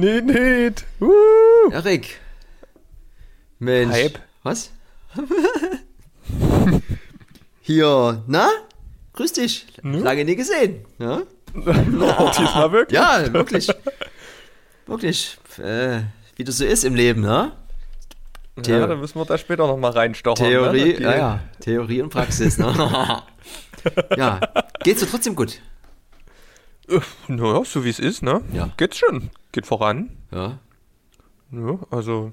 Nee, nicht. Uh. Erik. Mensch. Hype. Was? Hier, na? Grüß dich. Lange nie gesehen. Ja, Oh, diesmal wirklich. ja wirklich. wirklich. Äh, wie das so ist im Leben, ne? ja, da müssen wir da später nochmal reinstochern. Theorie, ne? Ja, ja. Theorie und Praxis, ne? ja. Geht's dir trotzdem gut? Naja, so wie es ist, ne? Ja. Geht's schon. Geht voran. Ja. Ja, also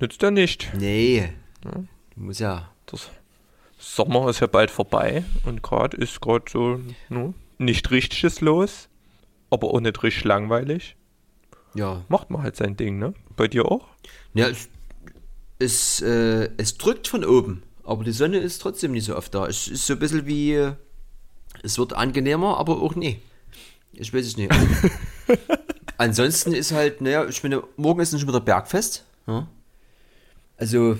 nützt ja nicht. Nee. Du musst ja. Das Sommer ist ja bald vorbei und gerade ist gerade so ne, nicht richtiges los, aber auch nicht richtig langweilig. Ja. Macht man halt sein Ding, ne? Bei dir auch? Ja, es, es, äh, es drückt von oben, aber die Sonne ist trotzdem nicht so oft da. Es ist so ein bisschen wie, äh, es wird angenehmer, aber auch nee. Ich weiß es nicht. Ansonsten ist halt, naja, ich meine, morgen ist schon wieder Bergfest. Ja? Also,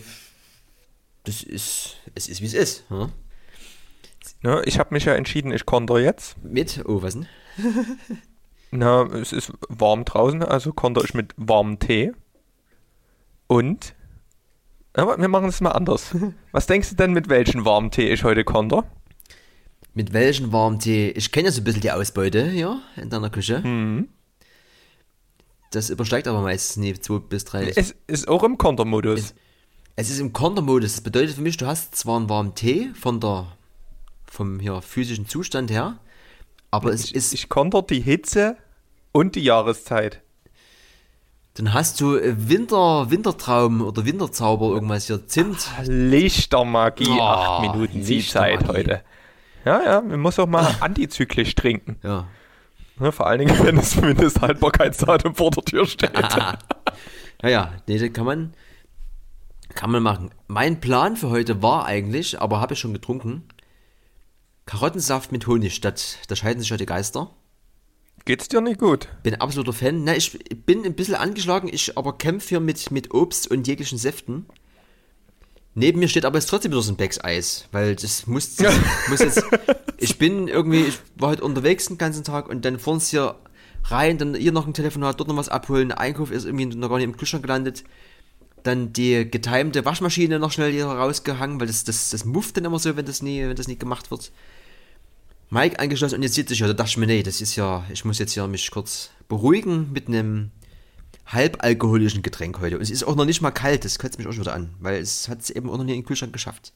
das ist, es ist wie es ist. Ja? Ne, ich habe mich ja entschieden, ich konter jetzt. Mit, oh, was denn? Na, es ist warm draußen, also konter ich mit warmem Tee. Und? Aber wir machen es mal anders. Was denkst du denn, mit welchem warmen Tee ich heute konter? Mit welchem warmen Tee? Ich kenne ja so ein bisschen die Ausbeute, ja, in deiner Küche. Das übersteigt aber meistens nie zwei bis drei. Es ist auch im Kontermodus. Es ist im Kontermodus. Das bedeutet für mich, du hast zwar einen warmen Tee von der, vom hier, physischen Zustand her, aber es Ich, ist, ich konter die Hitze und die Jahreszeit. dann hast du äh, Winter, Wintertraum oder Winterzauber, irgendwas hier, Zimt. Lichtermagie, Oh, acht Minuten Lichtermagie. heute. Ja, ja, man muss auch mal antizyklisch trinken. Ja. Ne, vor allen Dingen, wenn das Mindesthaltbarkeitsdatum vor der Tür steht. Ja, ja, nee, das kann man, kann man machen. Mein Plan für heute war eigentlich, aber habe ich schon getrunken, Karottensaft mit Honig statt, da scheiden sich ja die Geister. Geht's dir nicht gut? Bin absoluter Fan. Na, ich bin ein bisschen angeschlagen, ich aber kämpfe hier mit, mit Obst und jeglichen Säften. Neben mir steht aber jetzt trotzdem wieder so ein Becks Eis, weil das muss, das muss jetzt. Ich bin irgendwie, ich war heute unterwegs den ganzen Tag und dann fahren sie hier rein, dann hier noch ein Telefonat, dort noch was abholen, der Einkauf ist irgendwie noch gar nicht im Kühlschrank gelandet. Dann die getimte Waschmaschine noch schnell hier rausgehangen, weil das, das, das mufft dann immer so, wenn das nie, wenn das nicht gemacht wird. Mike angeschlossen und jetzt sitze ich ja, da dachte ich mir, nee, das ist ja, ich muss jetzt hier mich kurz beruhigen mit einem halbalkoholischen Getränk heute. Und es ist auch noch nicht mal kalt, das kotzt mich auch schon wieder an, weil es hat es eben auch noch nie in den Kühlschrank geschafft.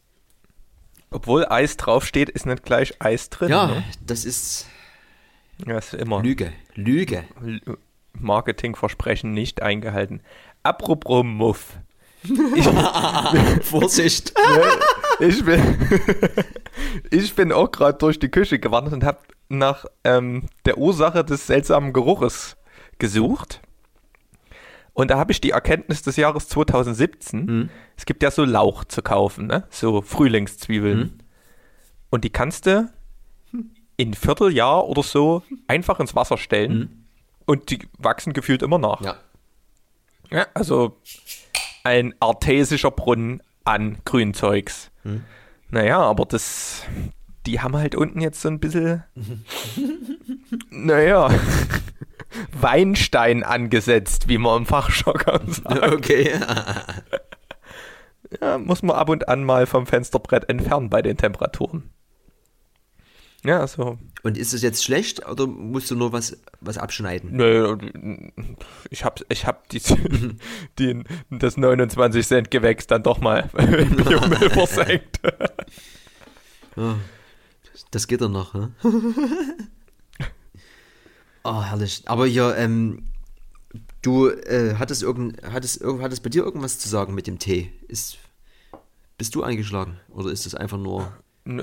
Obwohl Eis draufsteht, ist nicht gleich Eis drin. Ja, Ne? das ist ja ist immer Lüge, Lüge. Marketingversprechen nicht eingehalten. Apropos Muff. Vorsicht. Ich bin, ich bin auch gerade durch die Küche gewandert und habe nach ähm, der Ursache des seltsamen Geruches gesucht. Und da habe ich die Erkenntnis des Jahres 2017. Es gibt ja so Lauch zu kaufen, ne? so Frühlingszwiebeln. Und die kannst du in Vierteljahr oder so einfach ins Wasser stellen. Und die wachsen gefühlt immer nach. Ja. Ja, also ein artesischer Brunnen an Grünzeugs. Naja, aber das, die haben halt unten jetzt so ein bisschen, naja, Weinstein angesetzt, wie man im Fachjargon sagt. Okay. Ja, muss man ab und an mal vom Fensterbrett entfernen bei den Temperaturen. Ja, also, Und ist es jetzt schlecht oder musst du nur was, was abschneiden? nö, ich hab, ich hab die, die, das 29 Cent Gewächs dann doch mal im Biomüll versenkt. Das geht doch noch, ne? oh, herrlich. Aber ja, ähm, du äh, hattest, irgend, hattest, irgend- hattest bei dir irgendwas zu sagen mit dem Tee? Ist, bist du eingeschlagen? Oder ist das einfach nur.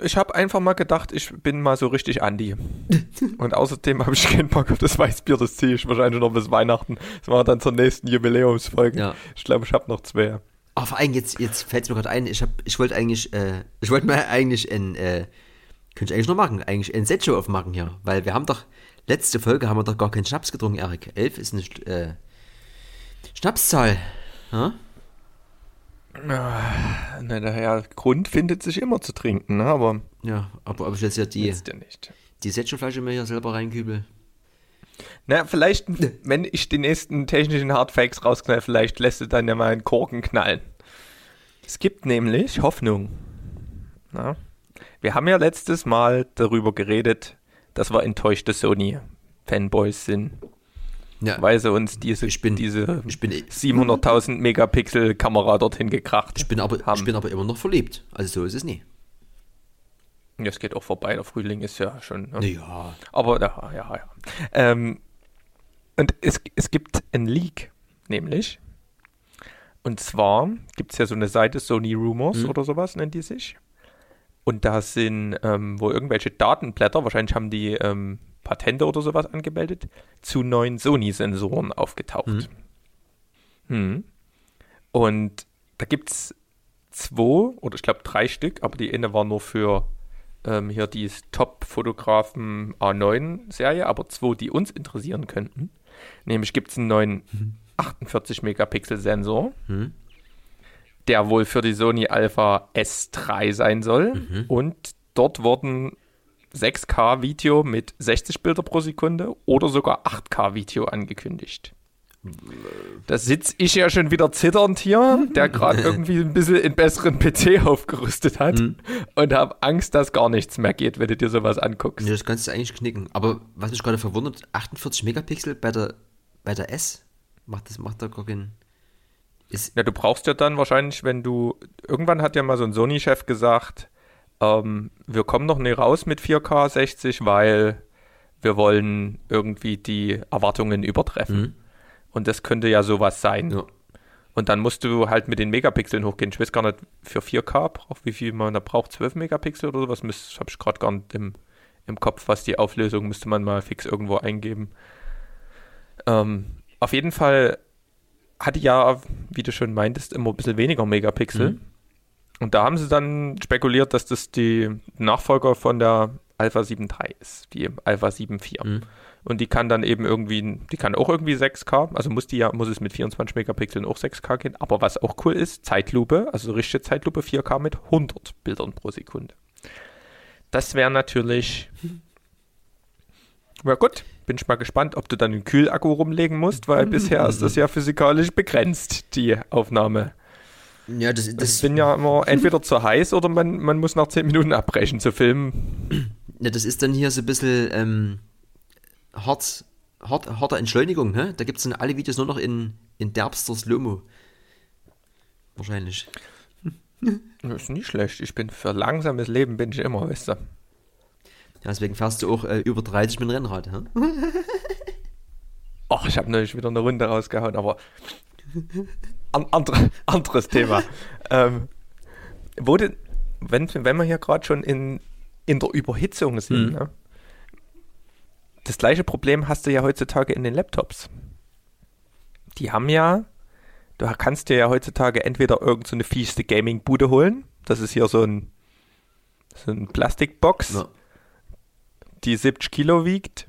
Ich habe einfach mal gedacht, ich bin mal so richtig Andi. Und außerdem habe ich keinen Bock auf das Weißbier, das ziehe ich wahrscheinlich noch bis Weihnachten. Das war dann zur nächsten Jubiläumsfolge. Ja. Ich glaube, ich habe noch zwei. Ah, vor allem jetzt, jetzt fällt es mir gerade ein, ich hab, ich wollte eigentlich, äh, ich wollte mir eigentlich ein, äh, könnte ich eigentlich noch machen, eigentlich ein Set-Show aufmachen hier, weil wir haben doch, letzte Folge haben wir doch gar keinen Schnaps getrunken, Erik. Elf ist eine äh, Schnapszahl. Ja? Na, naja, Grund findet sich immer zu trinken, ne? aber ja, aber ob ich jetzt ja die, jetzt ja nicht. die Set-Show-Flasche mir hier selber reinkübel. Na, vielleicht, wenn ich die nächsten technischen Hardfakes rausknall, vielleicht lässt du dann ja mal einen Korken knallen. Es gibt nämlich Hoffnung. Na? Wir haben ja letztes Mal darüber geredet, dass wir enttäuschte Sony-Fanboys sind. Ja, Weil sie uns diese, Ich bin- diese ich bin, 700.000 Megapixel Kamera dorthin gekracht ich, bin aber, haben. ich bin aber immer noch verliebt. Also so ist es nie. Ja, es geht auch vorbei, der Frühling ist ja schon. Ne? Naja. Aber ja, ja, ja. Ähm, und es, es gibt ein Leak, nämlich. Und zwar gibt es ja so eine Seite, Sony Rumors Mhm. oder sowas nennt die sich. Und da sind ähm, wo irgendwelche Datenblätter, wahrscheinlich haben die ähm, Patente oder sowas angemeldet, zu neuen Sony-Sensoren aufgetaucht. Hm. Und da gibt es zwei oder ich glaube drei Stück, aber die eine war nur für ähm, hier die Top-Fotografen A9-Serie, aber zwei, die uns interessieren könnten. Nämlich gibt es einen neuen 48-Megapixel-Sensor, Hm? Der wohl für die Sony Alpha S3 sein soll. Mhm. Und dort wurden 6K-Video mit 60 Bilder pro Sekunde oder sogar 8K-Video angekündigt. Da sitze ich ja schon wieder zitternd hier, der gerade irgendwie ein bisschen einen besseren PC aufgerüstet hat Mhm. und habe Angst, dass gar nichts mehr geht, wenn du dir sowas anguckst. Ja, das kannst du eigentlich knicken. Aber was mich gerade verwundert, 48 Megapixel bei der, bei der S, macht das macht da gar keinen... Ist, Ja, du brauchst ja dann wahrscheinlich, wenn du. Irgendwann hat ja mal so ein Sony-Chef gesagt, ähm, wir kommen noch nicht raus mit 4K 60, weil wir wollen irgendwie die Erwartungen übertreffen. Mhm. Und das könnte ja sowas sein. ja. Und dann musst du halt mit den Megapixeln hochgehen. Ich weiß gar nicht, für 4K braucht, wie viel man da braucht, 12 Megapixel oder sowas, habe ich gerade gar nicht im, im Kopf, was die Auflösung müsste man mal fix irgendwo eingeben. Ähm, auf jeden Fall hat die ja, wie du schon meintest, immer ein bisschen weniger Megapixel. Mhm. Und da haben sie dann spekuliert, dass das die Nachfolger von der Alpha 7.3 ist, die Alpha 7.4. Mhm. Und die kann dann eben irgendwie, die kann auch irgendwie 6K, also muss die ja, muss es mit 24 Megapixeln auch 6K gehen. Aber was auch cool ist, Zeitlupe, also richtige Zeitlupe 4K mit 100 Bildern pro Sekunde. Das wäre natürlich, ja gut, bin ich mal gespannt, ob du dann einen Kühlakku rumlegen musst, weil bisher ist das ja physikalisch begrenzt, die Aufnahme. Ja, das, Ich das, bin ja immer entweder zu heiß oder man, man muss nach 10 Minuten abbrechen zu filmen. ja, das ist dann hier so ein bisschen ähm, hart, hart, harte Entschleunigung. Hä? Da gibt es dann alle Videos nur noch in, in derbster Slow-Mo. Wahrscheinlich. Das ist nicht schlecht. Ich bin für langsames Leben bin ich immer, weißt du. Ja, deswegen fährst du auch äh, über 30 mit dem Rennrad. Hä? Ach, ich habe neulich wieder eine Runde rausgehauen, aber an, andre, anderes Thema. ähm, wo denn, wenn, wenn wir hier gerade schon in, in der Überhitzung sind, Mhm. ne? das gleiche Problem hast du ja heutzutage in den Laptops. Die haben ja, du kannst dir ja heutzutage entweder irgendeine so fieste Gaming-Bude holen, das ist hier so ein, so ein Plastikbox, Ja. Die 70 Kilo wiegt,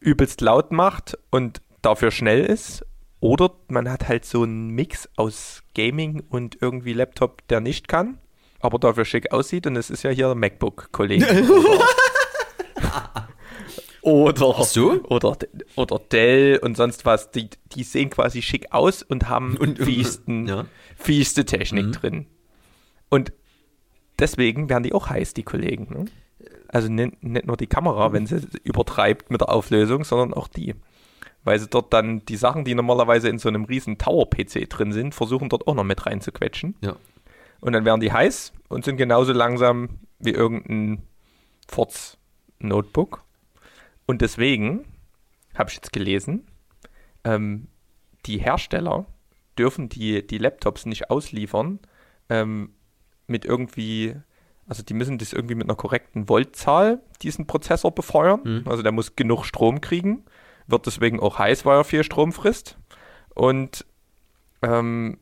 übelst laut macht und dafür schnell ist. Oder man hat halt so einen Mix aus Gaming und irgendwie Laptop, der nicht kann, aber dafür schick aussieht. Und es ist ja hier MacBook-Kollege. oder, so? oder, oder Dell und sonst was. Die, die sehen quasi schick aus und haben Und- fiesten, ja. fieste Technik Mhm. drin. Und deswegen werden die auch heiß, die Kollegen. Ne? Also nicht, nicht nur die Kamera, wenn sie übertreibt mit der Auflösung, sondern auch die. Weil sie dort dann die Sachen, die normalerweise in so einem riesen Tower-PC drin sind, versuchen dort auch noch mit reinzuquetschen. Ja. Und dann werden die heiß und sind genauso langsam wie irgendein Forts-Notebook. Und deswegen habe ich jetzt gelesen, ähm, die Hersteller dürfen die, die Laptops nicht ausliefern ähm, mit irgendwie, also die müssen das irgendwie mit einer korrekten Voltzahl diesen Prozessor befeuern. Mhm. Also der muss genug Strom kriegen, wird deswegen auch heiß, weil er viel Strom frisst. Und ähm,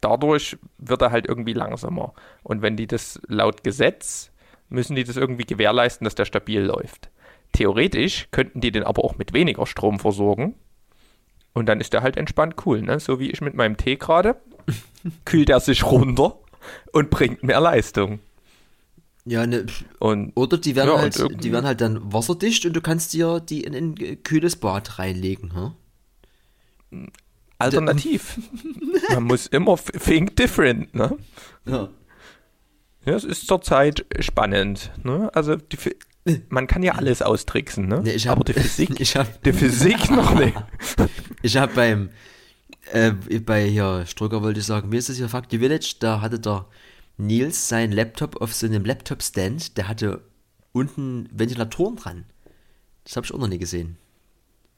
dadurch wird er halt irgendwie langsamer. Und wenn die das laut Gesetz, müssen die das irgendwie gewährleisten, dass der stabil läuft. Theoretisch könnten die den aber auch mit weniger Strom versorgen. Und dann ist der halt entspannt cool, ne? So wie ich mit meinem Tee gerade. Kühlt er sich runter und bringt mehr Leistung. Ja, ne, Und oder die werden, Ja, halt, die werden halt dann wasserdicht und du kannst dir die in ein kühles Bad reinlegen. Hm? alternativ. Man muss immer think different, ne? Ja. Ja, es ist zurzeit spannend, ne? Also die, man kann ja alles austricksen, ne? Nee, ich hab, Aber die Physik, Ich hab, die Physik noch nicht. ich hab beim, äh, bei hier, Strücker wollte ich sagen, mir ist das hier Factory Village, da hatte der Nils seinen Laptop auf so einem Laptop-Stand, der hatte unten Ventilatoren dran. Das habe ich auch noch nie gesehen.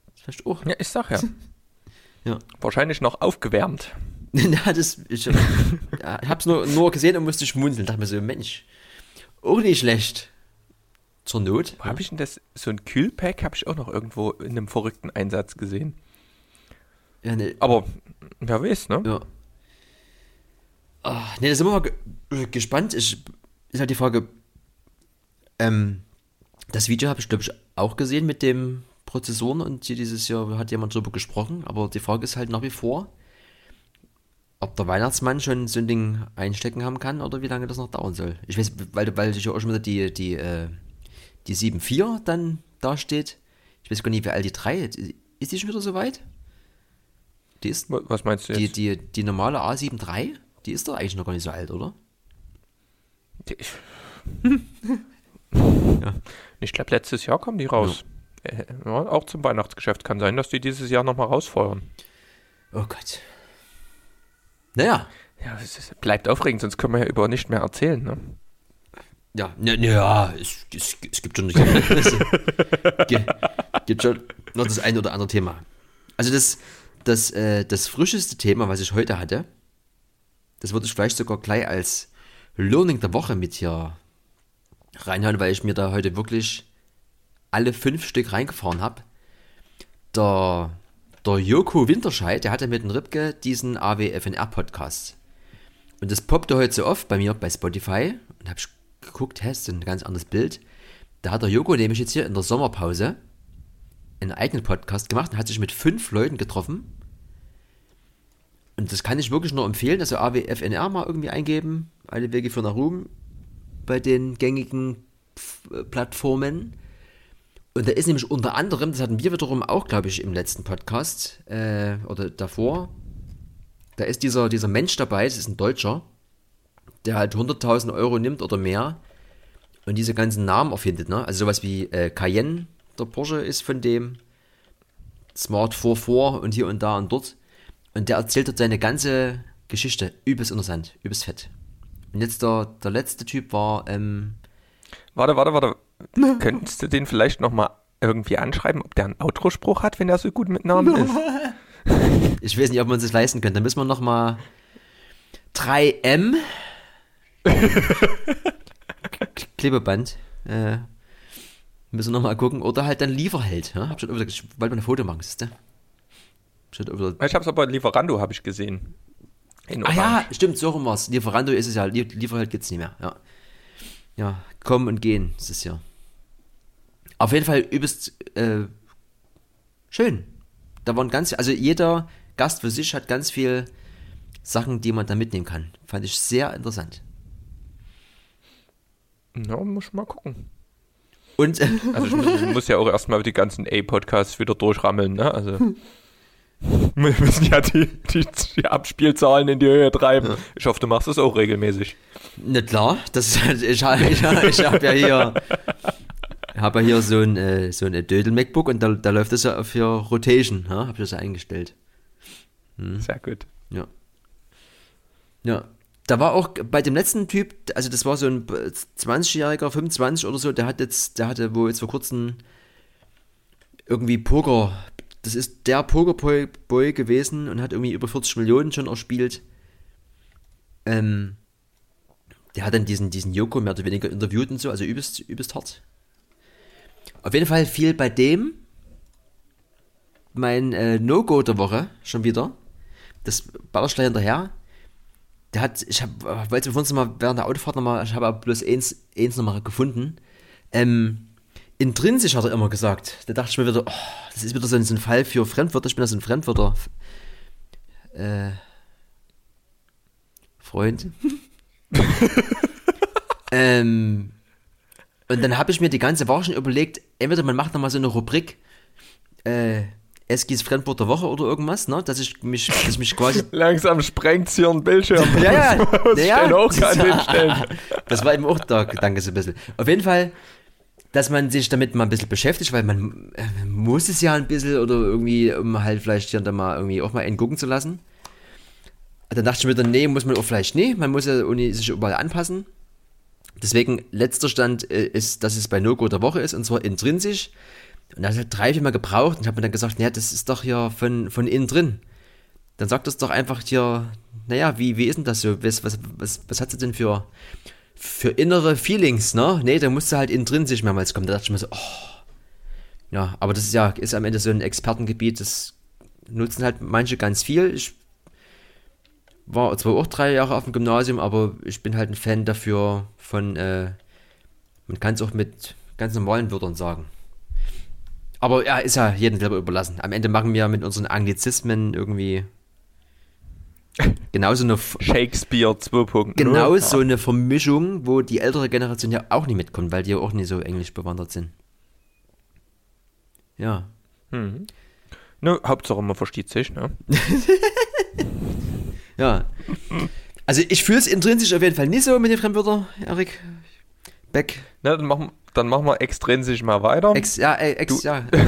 Das vielleicht auch. Ja, ich sag ja. Ja. Wahrscheinlich noch aufgewärmt. ja, das, ich, ja, ich hab's nur, nur gesehen und musste schmunzeln. Dachte mir so, Mensch, auch nicht schlecht. Zur Not. Wo habe ich denn das? So ein Kühlpack habe ich auch noch irgendwo in einem verrückten Einsatz gesehen. Ja, ne, Aber wer weiß, ne? Ja. Ah, ne, da sind wir mal ge gespannt. Ich, ist halt die Frage, ähm, das Video habe ich, glaube ich, auch gesehen mit dem Prozessoren und hier dieses Jahr hat jemand drüber gesprochen, aber die Frage ist halt nach wie vor, ob der Weihnachtsmann schon so ein Ding einstecken haben kann oder wie lange das noch dauern soll. Ich weiß, weil, weil ich ja auch schon wieder die, die, äh, die 7.4 dann da steht. Ich weiß gar nicht, wie alt die 3 ist. Ist die schon wieder so weit? Die ist Was meinst du die, jetzt? die, die normale A7 III, die ist doch eigentlich noch gar nicht so alt, oder? Die- Ich glaube, letztes Jahr kommen die raus. Äh, Ja, auch zum Weihnachtsgeschäft kann sein, dass die dieses Jahr nochmal rausfeuern. Oh Gott. Naja. Ja, es bleibt aufregend, sonst können wir ja über nicht mehr erzählen. Ne? Ja, ne, ja, es, es, es gibt schon es gibt, gibt schon noch das eine oder andere Thema. Also das, das, äh, das frischeste Thema, was ich heute hatte, das würde ich vielleicht sogar gleich als Learning der Woche mit hier reinhauen, weil ich mir da heute wirklich alle fünf Stück reingefahren habe. Der, der Joko Winterscheid, der hatte mit dem Ripke diesen AWFNR-Podcast. Und das poppte heute so oft bei mir bei Spotify und habe ich geguckt, hä, ist ein ganz anderes Bild. Da hat der Joko nämlich jetzt hier in der Sommerpause einen eigenen Podcast gemacht und hat sich mit fünf Leuten getroffen. Und das kann ich wirklich nur empfehlen. Also AWFNR mal irgendwie eingeben. Alle Wege für nach Ruhm bei den gängigen äh, Plattformen. Und da ist nämlich unter anderem, das hatten wir wiederum auch, glaube ich, im letzten Podcast äh, oder davor, da ist dieser, dieser Mensch dabei, das ist ein Deutscher, der halt 100.000 Euro nimmt oder mehr und diese ganzen Namen erfindet. Ne? Also sowas wie äh, Cayenne, der Porsche ist von dem, Smart 44 und hier und da und dort. Und der erzählt dort seine ganze Geschichte. Übelst interessant, übelst fett. Und jetzt der, der letzte Typ war, ähm, Warte, warte, warte. Könntest du den vielleicht nochmal irgendwie anschreiben, ob der einen Outro-Spruch hat, wenn er so gut mit Namen ist? ich weiß nicht, ob man sich leisten könnte. Da müssen wir nochmal 3M Klebeband. Äh, müssen wir nochmal gucken. Oder halt dann Lieferheld. Ja? Hab schon wieder, ich wollte mal ein Foto machen, siehst du? Ich hab's aber in Lieferando, habe ich gesehen. In ah ja, stimmt, so rum war's. Lieferando ist es ja. Lie- Lieferheld gibt's nicht mehr. Ja. ja, kommen und gehen ist es ja. Auf jeden Fall übelst äh, schön. Da waren ganz, also jeder Gast für sich hat ganz viel Sachen, die man da mitnehmen kann. Fand ich sehr interessant. Ja, muss ich mal gucken. Und äh, Also ich muss, ich muss ja auch erstmal die ganzen A-Podcasts wieder durchrammeln, ne? Also wir müssen ja die, die, die Abspielzahlen in die Höhe treiben. Ich hoffe, du machst es auch regelmäßig. Na klar, das ist halt, ich, ich, ich habe ja hier, habe ja hier so ein, äh, so ein Dödel MacBook und da, da läuft das ja für Rotation, ja, habe ich das ja eingestellt. Sehr gut. Ja. Ja. Da war auch bei dem letzten Typ, also das war so ein 20-Jähriger, 25 oder so, der hat jetzt, der hatte wo jetzt vor kurzem irgendwie Poker, das ist der Pokerboy Boy gewesen und hat irgendwie über 40 Millionen schon erspielt. Ähm, der hat dann diesen, diesen Joko mehr oder weniger interviewt und so, also übelst, übelst hart. Auf jeden Fall fiel bei dem mein äh, No-Go der Woche schon wieder. Das ballerst gleich hinterher. Der hat, ich hab, äh, wollte vorhin mal während der Autofahrt nochmal, ich habe bloß eins, eins nochmal gefunden. Ähm, intrinsisch hat er immer gesagt. Da dachte ich mir wieder, oh, das ist wieder so ein, so ein Fall für Fremdwörter. Ich bin ja so ein Fremdwörter. Äh, Freund. ähm, Und dann habe ich mir die ganze Woche schon überlegt, entweder man macht nochmal so eine Rubrik, äh, Eskis Fremdwort der Woche oder irgendwas, ne? Dass ich mich, dass ich mich quasi. Langsam sprengt hier ein Bildschirm. ja, ja, Das ja, ja. Das war eben auch der Gedanke so ein bisschen. Auf jeden Fall, dass man sich damit mal ein bisschen beschäftigt, weil man äh, muss es ja ein bisschen oder irgendwie, um halt vielleicht hier und da mal irgendwie auch mal einen gucken zu lassen. Dann dachte ich mir dann, nee, muss man auch vielleicht nicht. Man muss ja sich überall anpassen. Deswegen, letzter Stand äh, ist, dass es bei No-Go der Woche ist, und zwar intrinsisch. Und das hat drei, vier Mal gebraucht und ich habe mir dann gesagt, naja, das ist doch hier von, von innen drin. Dann sagt das doch einfach hier, naja, wie, wie ist denn das so? Was, was, was, was hat sie denn für, für innere Feelings, ne? Nee, da musste halt intrinsisch mehrmals kommen. Da dachte ich mir so, oh. Ja, aber das ist ja, ist am Ende so ein Expertengebiet, das nutzen halt manche ganz viel. Ich war zwar auch drei Jahre auf dem Gymnasium, aber ich bin halt ein Fan dafür von, äh, man kann es auch mit ganz normalen Wörtern sagen. Aber ja, ist ja jedem selber überlassen. Am Ende machen wir mit unseren Anglizismen irgendwie genauso eine, Shakespeare 2.0. genau Ja. so eine Vermischung, wo die ältere Generation ja auch nicht mitkommt, weil die ja auch nicht so englisch bewandert sind. Ja. Ne, Hauptsache man versteht sich, ne? Ja. Also ich fühle es intrinsisch auf jeden Fall nicht so mit den Fremdwörtern, Erik. Beck. ne dann, machen, dann machen wir extrinsisch mal weiter. Ex, ja, äh, ex, Du- ja.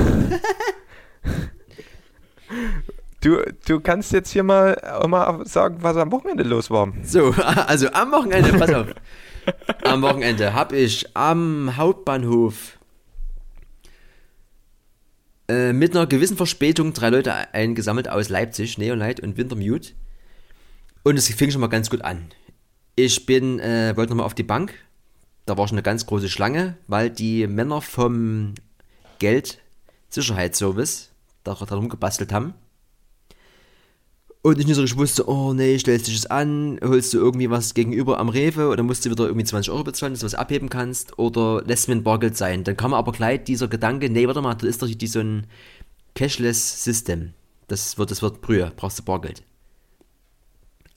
Du, du kannst jetzt hier mal, mal sagen, was am Wochenende los war. So, also am Wochenende, pass auf. Am Wochenende habe ich am Hauptbahnhof äh, mit einer gewissen Verspätung drei Leute eingesammelt aus Leipzig, Neolight und Wintermute. Und es fing schon mal ganz gut an. Ich bin, äh, wollte nochmal auf die Bank. Da war schon eine ganz große Schlange, weil die Männer vom Geldsicherheitsservice da darum gebastelt haben. Und ich nicht so richtig wusste, oh nee, stellst dich es an, holst du irgendwie was gegenüber am Rewe oder musst du wieder irgendwie 20 Euro bezahlen, dass du was abheben kannst oder lässt mir ein Bargeld sein. Dann kam aber gleich dieser Gedanke, nee, warte mal, das ist doch die, so ein Cashless System. Das wird, das wird Brühe, brauchst du Bargeld.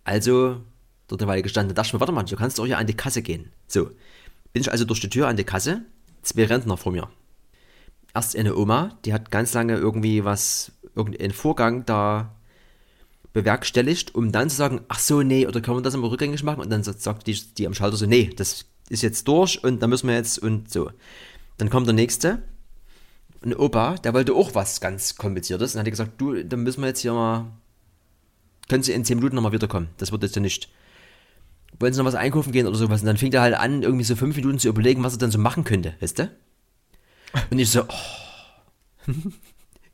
Also, dort eine Weile gestanden, da dachte ich mir, warte mal, du kannst doch hier an die Kasse gehen. So, bin ich also durch die Tür an die Kasse, zwei Rentner vor mir. Erst eine Oma, die hat ganz lange irgendwie was, irgendeinen Vorgang da bewerkstelligt, um dann zu sagen, ach so, nee, oder können wir das immer rückgängig machen? Und dann sagt- die, die am Schalter so, nee, das ist jetzt durch und da müssen wir jetzt und so. Dann kommt der nächste, ein Opa, der wollte auch was ganz kompliziertes und hat gesagt, du, dann müssen wir jetzt hier mal, können Sie in 10 Minuten nochmal wiederkommen, das wird jetzt ja nicht. Wollen Sie noch was einkaufen gehen oder sowas? Und dann fing er halt an, irgendwie so fünf Minuten zu überlegen, was er dann so machen könnte, weißt du? Und ich so, oh.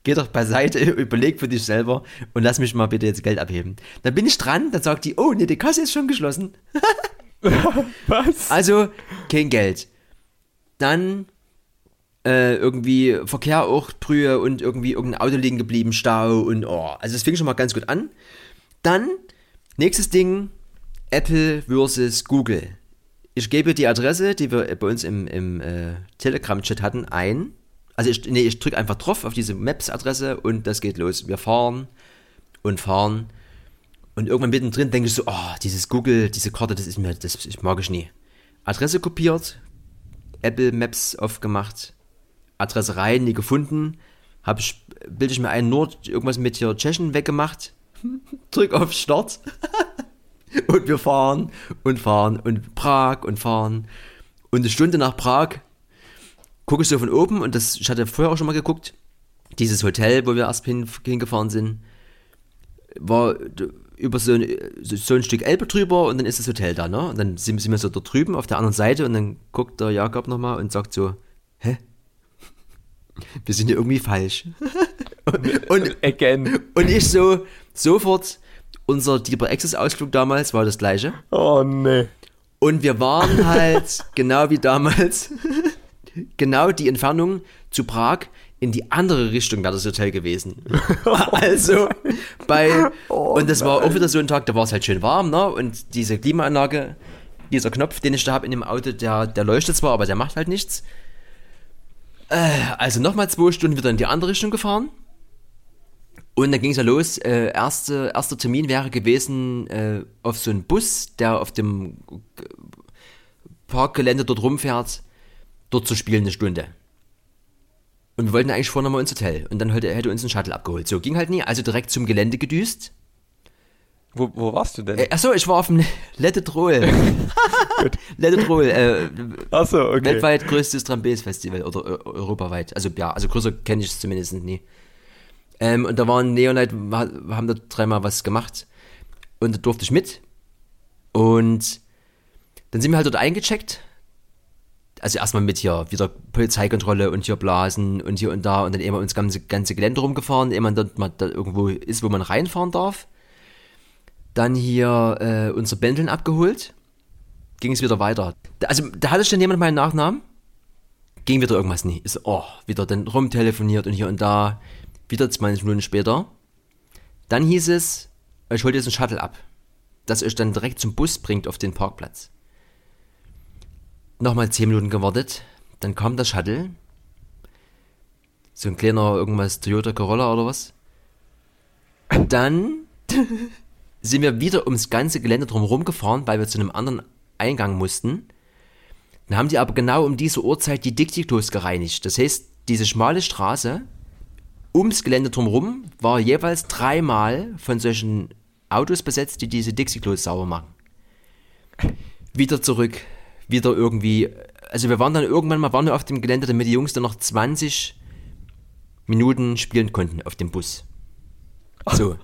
Geh doch beiseite, überleg für dich selber und lass mich mal bitte jetzt Geld abheben. Dann bin ich dran, dann sagt die, oh nee, die Kasse ist schon geschlossen. Was? Also kein Geld. Dann äh, irgendwie Verkehr auch Brühe und irgendwie irgendein Auto liegen geblieben, Stau und oh. Also es fing schon mal ganz gut an. Dann, nächstes Ding, Apple versus Google. Ich gebe die Adresse, die wir bei uns im, im äh, Telegram-Chat hatten, ein. Also ich, nee, ich drücke einfach drauf auf diese Maps-Adresse und das geht los. Wir fahren und fahren. Und irgendwann mittendrin denke ich so, oh, dieses Google, diese Karte, das ist mir, das ich mag ich nie. Adresse kopiert, Apple Maps aufgemacht, Adresse rein, nie gefunden, habe ich, bilde ich mir ein, nur irgendwas mit hier Tschechen weggemacht, drück auf Start und wir fahren und fahren und Prag und fahren und eine Stunde nach Prag gucke ich so von oben und das, ich hatte vorher auch schon mal geguckt, dieses Hotel, wo wir erst hin, hingefahren sind, war über so ein, so ein Stück Elbe drüber und dann ist das Hotel da, ne? Und dann sind, sind wir so dort drüben auf der anderen Seite und dann guckt der Jakob nochmal und sagt so, hä? Wir sind hier irgendwie falsch. und, und, Again. und ich so, sofort, unser Deeper Access Ausflug damals war das gleiche. Oh nee. Und wir waren halt, genau wie damals, genau die Entfernung zu Prag in die andere Richtung wäre das Hotel gewesen. also bei, und das war auch wieder so ein Tag, da war es halt schön warm, ne? Und diese Klimaanlage, dieser Knopf, den ich da habe in dem Auto, der, der leuchtet zwar, aber der macht halt nichts. Äh, also nochmal zwei Stunden wieder in die andere Richtung gefahren. Und dann ging es ja los. Äh, erste, erster Termin wäre gewesen äh, auf so einen Bus, der auf dem Parkgelände dort rumfährt, dort zu spielen eine Stunde. Und wir wollten eigentlich vorher nochmal ins Hotel. Und dann hätte, hätte uns ein Shuttle abgeholt. So, ging halt nie. Also direkt zum Gelände gedüst. Wo, wo warst du denn? Äh, achso, ich war auf dem Let It Roll. Let It Roll. Äh, Achso, okay. weltweit größtes Trapeze-Festival. Oder äh, europaweit. Also ja, also größer kenne ich es zumindest nie. Ähm, und da waren Neonite, haben da dreimal was gemacht. Und da durfte ich mit. Und dann sind wir halt dort eingecheckt. Also erstmal mit hier wieder Polizeikontrolle und hier Blasen und hier und da und dann immer ins ganze, ganze Gelände rumgefahren, ehe man dort mal da irgendwo ist, wo man reinfahren darf. Dann hier äh, unser Bändeln abgeholt. Ging es wieder weiter. Also da hatte schon jemand meinen Nachnamen. Ging wieder irgendwas nie. Ist, oh, wieder dann rumtelefoniert und hier und da. Wieder 20 Minuten später. Dann hieß es, ich hol jetzt einen Shuttle ab. Das euch dann direkt zum Bus bringt auf den Parkplatz. Nochmal 10 Minuten gewartet. Dann kam der Shuttle. So ein kleiner irgendwas Toyota Corolla oder was. Dann sind wir wieder ums ganze Gelände drumherum gefahren, weil wir zu einem anderen Eingang mussten. Dann haben die aber genau um diese Uhrzeit die Dixie-Klos gereinigt. Das heißt, diese schmale Straße ums Gelände drumherum war jeweils dreimal von solchen Autos besetzt, die diese Dixie-Klos sauber machen. Wieder zurück, wieder irgendwie. Also wir waren dann irgendwann mal waren wir auf dem Gelände, damit die Jungs dann noch 20 Minuten spielen konnten auf dem Bus. So.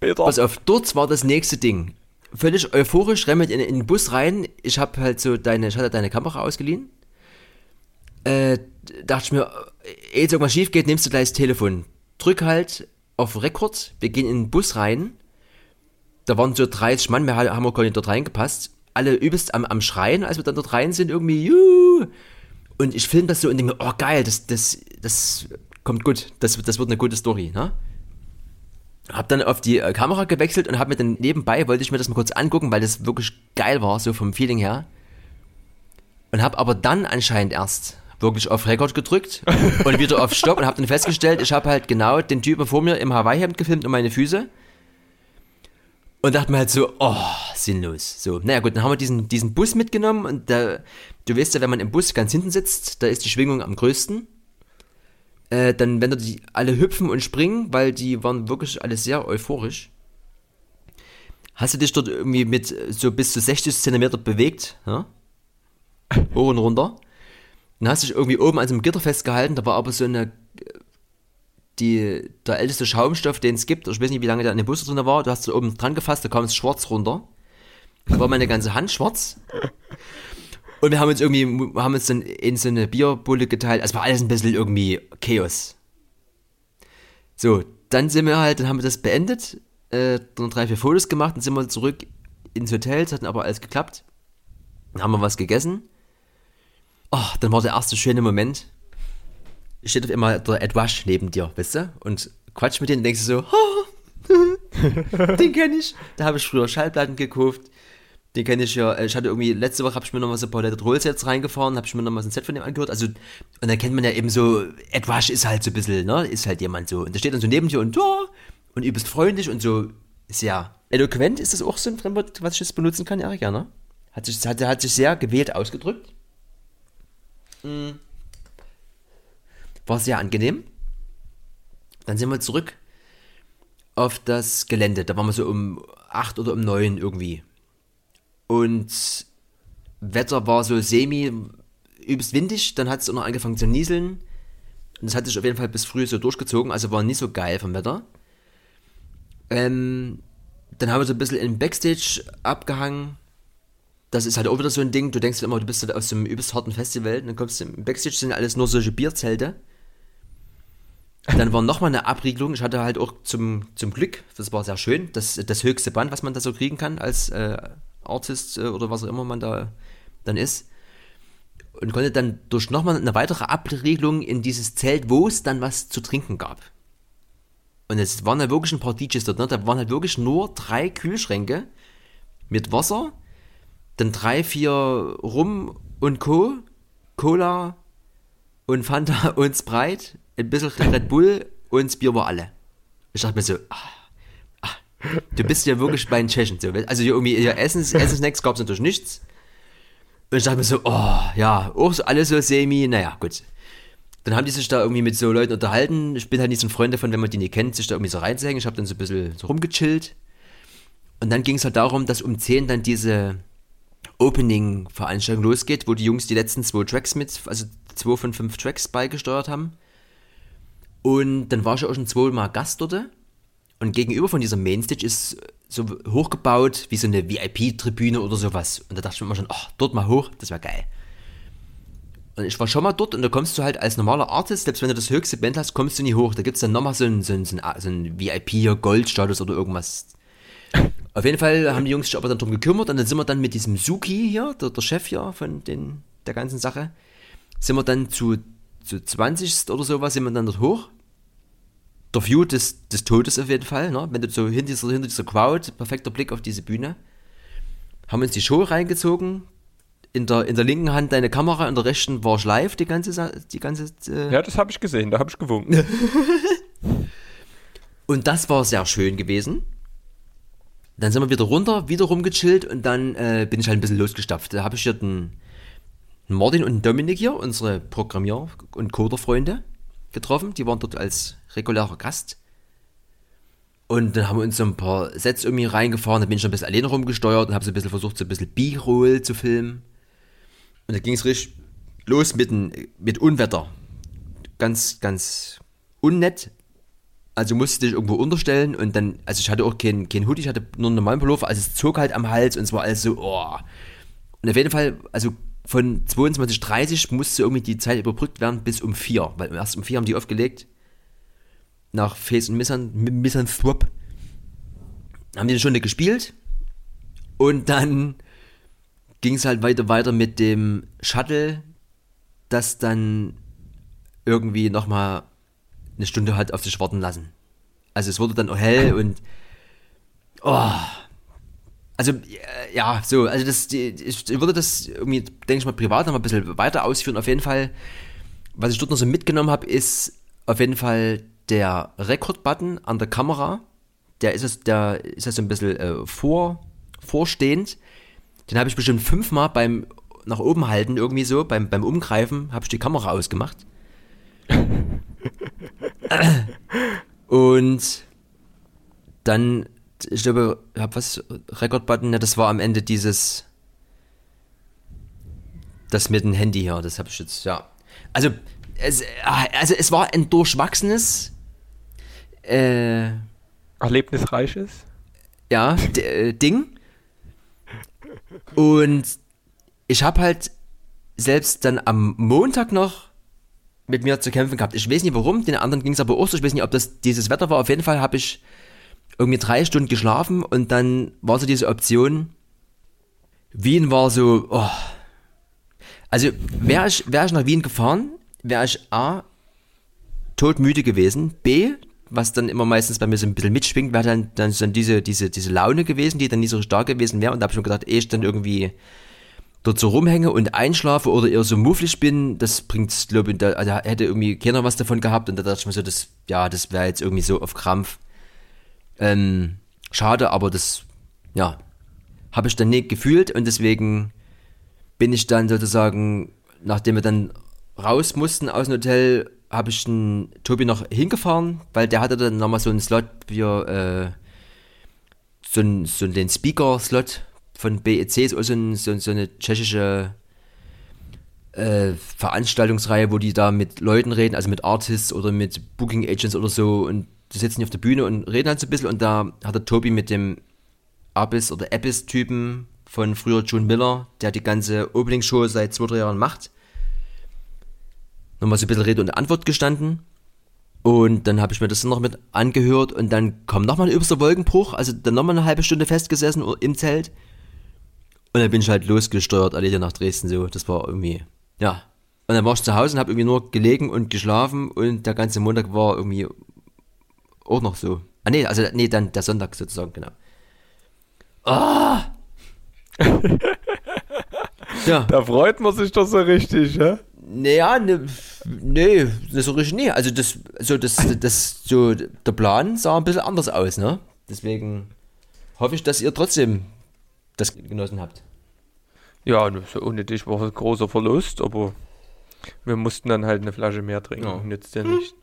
Peter. Pass auf, dort war das nächste Ding. Völlig euphorisch, remmelt in, in den Bus rein. Ich habe halt so deine, ich hatte deine Kamera ausgeliehen. Äh, dachte ich mir, eh jetzt irgendwas schief geht, nimmst du gleich das Telefon. Drück halt auf Rekord, wir gehen in den Bus rein. Da waren so 30 Mann, wir haben wir gar nicht dort reingepasst. Alle übelst am, am Schreien, als wir dann dort rein sind, irgendwie, juhu. Und ich film das so und denke mir, oh geil, das, das, das kommt gut, das, das wird eine gute Story, ne? Hab dann auf die äh, Kamera gewechselt und hab mir dann nebenbei, wollte ich mir das mal kurz angucken, weil das wirklich geil war, so vom Feeling her. Und hab aber dann anscheinend erst wirklich auf Rekord gedrückt und wieder auf Stopp und hab dann festgestellt, ich habe halt genau den Typen vor mir im Hawaii-Hemd gefilmt und meine Füße. Und dachte mir halt so, oh, sinnlos. So, naja gut, dann haben wir diesen, diesen Bus mitgenommen und da, du weißt ja, wenn man im Bus ganz hinten sitzt, da ist die Schwingung am größten äh, dann, wenn die alle hüpfen und springen, weil die waren wirklich alle sehr euphorisch. Hast du dich dort irgendwie mit so bis zu 60 Zentimeter bewegt, ja? hoch und runter. Dann hast du dich irgendwie oben an so einem Gitter festgehalten, da war aber so eine, die, der älteste Schaumstoff, den es gibt, ich weiß nicht, wie lange der an dem Bus drin war, du hast so oben dran gefasst, da kam es schwarz runter. Da war meine ganze Hand schwarz. Und wir haben uns irgendwie, haben uns dann in so eine Bierbulle geteilt. Also war alles ein bisschen irgendwie Chaos. So, dann sind wir halt, dann haben wir das beendet, äh, dann drei, vier Fotos gemacht, dann sind wir zurück ins Hotel, es hat aber alles geklappt. Dann haben wir was gegessen. Oh, dann war der erste schöne Moment. Steht auf einmal der Ed Rush neben dir, weißt du? Und quatscht mit denen und denkst du so, oh, den kenne ich. Da habe ich früher Schallplatten gekauft. Den kenne ich ja, ich hatte irgendwie, letzte Woche habe ich mir noch mal so ein paar It Roll Sets reingefahren, habe ich mir noch mal so ein Set von dem angehört, also, und da kennt man ja eben so, Ed Rush ist halt so ein bisschen, ne, ist halt jemand so, und der steht dann so neben dir und, oh, und übelst freundlich und so, sehr eloquent, ist das auch so ein Fremdwort, was ich jetzt benutzen kann, Erik, ja, ne? Hat sich, hat, hat sich sehr gewählt ausgedrückt. Mm. War sehr angenehm. Dann sind wir zurück auf das Gelände, da waren wir so um 8 oder um 9 irgendwie. Und Wetter war so semi übelst windig, dann hat es auch noch angefangen zu nieseln. Und das hat sich auf jeden Fall bis früh so durchgezogen, also war nicht so geil vom Wetter. Ähm, dann haben wir so ein bisschen im Backstage abgehangen. Das ist halt auch wieder so ein Ding, du denkst immer, du bist halt aus einem übelst harten Festival, dann kommst du im Backstage, sind alles nur solche Bierzelte. Dann war nochmal eine Abriegelung. Ich hatte halt auch zum, zum Glück, das war sehr schön, das, das höchste Band, was man da so kriegen kann als äh, Artist äh, oder was auch immer man da dann ist. Und konnte dann durch nochmal eine weitere Abriegelung in dieses Zelt, wo es dann was zu trinken gab. Und es waren halt wirklich ein paar DJs dort, ne? Da waren halt wirklich nur drei Kühlschränke mit Wasser, dann drei, vier Rum und Co., Cola und Fanta und Sprite, ein bisschen Red Bull und das Bier war alle. Ich dachte mir so, ah, ah, du bist ja wirklich bei den Tschechen. So. Also irgendwie hier Essens, Essensnacks gab es natürlich nichts. Und ich dachte mir so, oh, ja, auch so, alles so semi, naja, gut. Dann haben die sich da irgendwie mit so Leuten unterhalten. Ich bin halt nicht so ein Freund davon, wenn man die nicht kennt, sich da irgendwie so reinzuhängen. Ich habe dann so ein bisschen so rumgechillt. Und dann ging es halt darum, dass um 10 dann diese Opening-Veranstaltung losgeht, wo die Jungs die letzten zwei Tracks mit, also zwei von fünf Tracks beigesteuert haben. Und dann war ich auch schon zweimal Gast dort. Und gegenüber von dieser Mainstage ist so hochgebaut wie so eine VIP-Tribüne oder sowas. Und da dachte ich mir immer schon, ach, dort mal hoch, das wäre geil. Und ich war schon mal dort und da kommst du halt als normaler Artist, selbst wenn du das höchste Band hast, kommst du nie hoch. Da gibt es dann nochmal so einen, so einen, so einen VIP-Gold-Status oder irgendwas. Auf jeden Fall haben die Jungs sich aber dann drum gekümmert und dann sind wir dann mit diesem Suki hier, der, der Chef hier von den, der ganzen Sache, sind wir dann zu, zu 20 oder sowas, sind wir dann dort hoch. Der View des, des Todes auf jeden Fall, ne? wenn du so hinter dieser, hinter dieser Crowd, perfekter Blick auf diese Bühne, haben uns die Show reingezogen, in der, in der linken Hand deine Kamera, in der rechten war ich live die ganze die ganze äh Ja, das habe ich gesehen, da habe ich gewunken. und das war sehr schön gewesen. Dann sind wir wieder runter, wieder rumgechillt und dann äh, bin ich halt ein bisschen losgestapft. Da habe ich hier den, Martin und Dominik hier, unsere Programmier- und Coder-Freunde, getroffen. Die waren dort als regulärer Gast. Und dann haben wir uns so ein paar Sets irgendwie reingefahren. Da bin ich ein bisschen alleine rumgesteuert und habe so ein bisschen versucht, so ein bisschen B-Roll zu filmen. Und da ging es richtig los mit, mit Unwetter. Ganz, ganz unnett. Also musste ich irgendwo unterstellen und dann, also ich hatte auch keinen kein Hoodie, ich hatte nur einen normalen Pullover, also es zog halt am Hals und es war alles so, oh. Und auf jeden Fall, also von 22.30 musste irgendwie die Zeit überbrückt werden bis um 4, weil erst um 4 haben die aufgelegt. Nach Face und Missan, Swap. Haben die eine Stunde gespielt. Und dann ging es halt weiter weiter mit dem Shuttle, das dann irgendwie nochmal eine Stunde hat auf sich warten lassen. Also es wurde dann auch hell und oh, also ja, so, also das, ich würde das irgendwie, denke ich mal, privat noch mal ein bisschen weiter ausführen. Auf jeden Fall, was ich dort noch so mitgenommen habe, ist auf jeden Fall der Rekord-Button an der Kamera. Der ist es, der ist ja so ein bisschen äh, vor, vorstehend. Den habe ich bestimmt fünfmal beim nach oben halten irgendwie so, beim, beim Umgreifen, habe ich die Kamera ausgemacht. Und dann ich glaube, ich habe was, Record-Button, ja, das war am Ende dieses, das mit dem Handy hier, das habe ich jetzt, ja. Also, es, ah, also es war ein durchwachsenes, äh, erlebnisreiches, ja, äh, Ding. Und ich habe halt selbst dann am Montag noch mit mir zu kämpfen gehabt. Ich weiß nicht warum, den anderen ging es aber auch so. Ich weiß nicht, ob das dieses Wetter war. Auf jeden Fall habe ich irgendwie drei Stunden geschlafen und dann war so diese Option, Wien war so, oh. Also wäre ich, wär ich nach Wien gefahren, wäre ich A, todmüde gewesen, B, was dann immer meistens bei mir so ein bisschen mitschwingt, wäre dann, dann, dann diese, diese, diese Laune gewesen, die dann nicht so stark gewesen wäre und da habe ich mir gedacht, ehe ich dann irgendwie dort so rumhänge und einschlafe oder eher so mufflig bin, das bringt, glaube ich, da, also hätte irgendwie keiner was davon gehabt. Und da dachte ich mir so, das, ja, das wäre jetzt irgendwie so auf Krampf ähm, schade, aber das, ja, habe ich dann nicht gefühlt und deswegen bin ich dann sozusagen, nachdem wir dann raus mussten aus dem Hotel, habe ich den Tobi noch hingefahren, weil der hatte dann nochmal so einen Slot für äh, so, ein, so den Speaker-Slot von BEC, so, ein, so, so eine tschechische äh, Veranstaltungsreihe, wo die da mit Leuten reden, also mit Artists oder mit Booking Agents oder so und die sitzen hier auf der Bühne und reden halt so ein bisschen und da hat der Tobi mit dem Abyss oder Abyss-Typen von früher John Miller, der die ganze Opening-Show seit zwei, drei Jahren macht, nochmal so ein bisschen Rede und Antwort gestanden. Und dann habe ich mir das noch mit angehört und dann kam nochmal ein übster Wolkenbruch, also dann nochmal eine halbe Stunde festgesessen im Zelt. Und dann bin ich halt losgesteuert, alle nach Dresden so. Das war irgendwie, ja. Und dann war ich zu Hause und habe irgendwie nur gelegen und geschlafen und der ganze Montag war irgendwie auch noch so. Ah, nee, also, nee, dann der Sonntag sozusagen, genau. Ah! ja. Da freut man sich doch so richtig, ja? Naja, ne, nee, nicht so richtig, nee. Also, das, so, das, das, so, der Plan sah ein bisschen anders aus, ne? Deswegen hoffe ich, dass ihr trotzdem das genossen habt. Ja, ohne dich war es ein großer Verlust, aber wir mussten dann halt eine Flasche mehr trinken. Ja. Nützt ja nicht.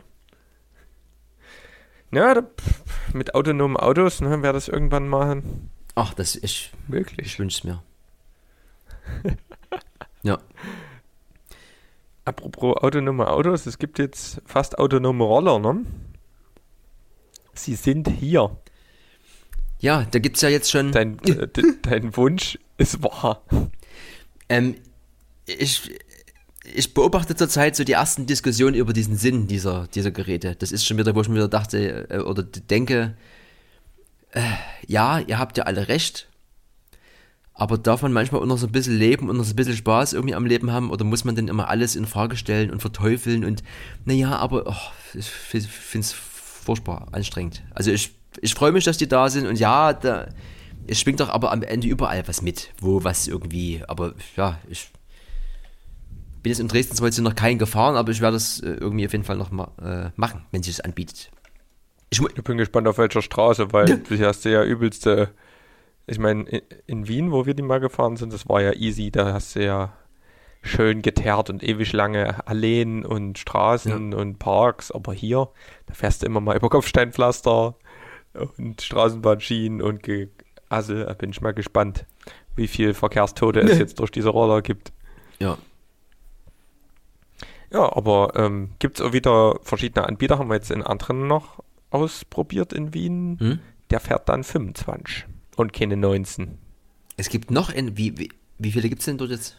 Ja, da, pff, mit autonomen Autos, ne, wer das irgendwann machen. Ach, das ich, Wirklich. ich wünsche es mir. ja. Apropos autonome Autos, es gibt jetzt fast autonome Roller, ne? Sie sind hier. Ja, da gibt es ja jetzt schon. Dein, äh, de- dein Wunsch ist wahr. Ähm, ich, ich beobachte zurzeit so die ersten Diskussionen über diesen Sinn dieser, dieser Geräte. Das ist schon wieder, wo ich mir wieder dachte äh, oder denke, äh, ja, ihr habt ja alle recht, aber darf man manchmal auch noch so ein bisschen leben und noch so ein bisschen Spaß irgendwie am Leben haben oder muss man denn immer alles in Frage stellen und verteufeln und naja, aber oh, ich finde es furchtbar anstrengend. Also ich, ich freue mich, dass die da sind und ja, da, es schwingt doch aber am Ende überall was mit, wo was irgendwie, aber ja, ich bin jetzt in Dresden zwar jetzt noch keinen gefahren, aber ich werde das äh, irgendwie auf jeden Fall noch mal äh, machen, wenn sich es anbietet. Ich, Ich bin gespannt auf welcher Straße, weil du hast ja übelste. Ich meine, in, in Wien, wo wir die mal gefahren sind, das war ja easy. Da hast du ja schön geteert und ewig lange Alleen und Straßen und Parks. Aber hier, da fährst du immer mal über Kopfsteinpflaster und Straßenbahnschienen und Ge also, da bin ich mal gespannt, wie viel Verkehrstote es jetzt durch diese Roller gibt. ja, Ja, aber ähm, gibt es auch wieder verschiedene Anbieter, haben wir jetzt in anderen noch ausprobiert in Wien. Hm? Der fährt dann 25 und keine 19. es gibt noch ein, wie, wie, wie viele gibt es denn dort jetzt?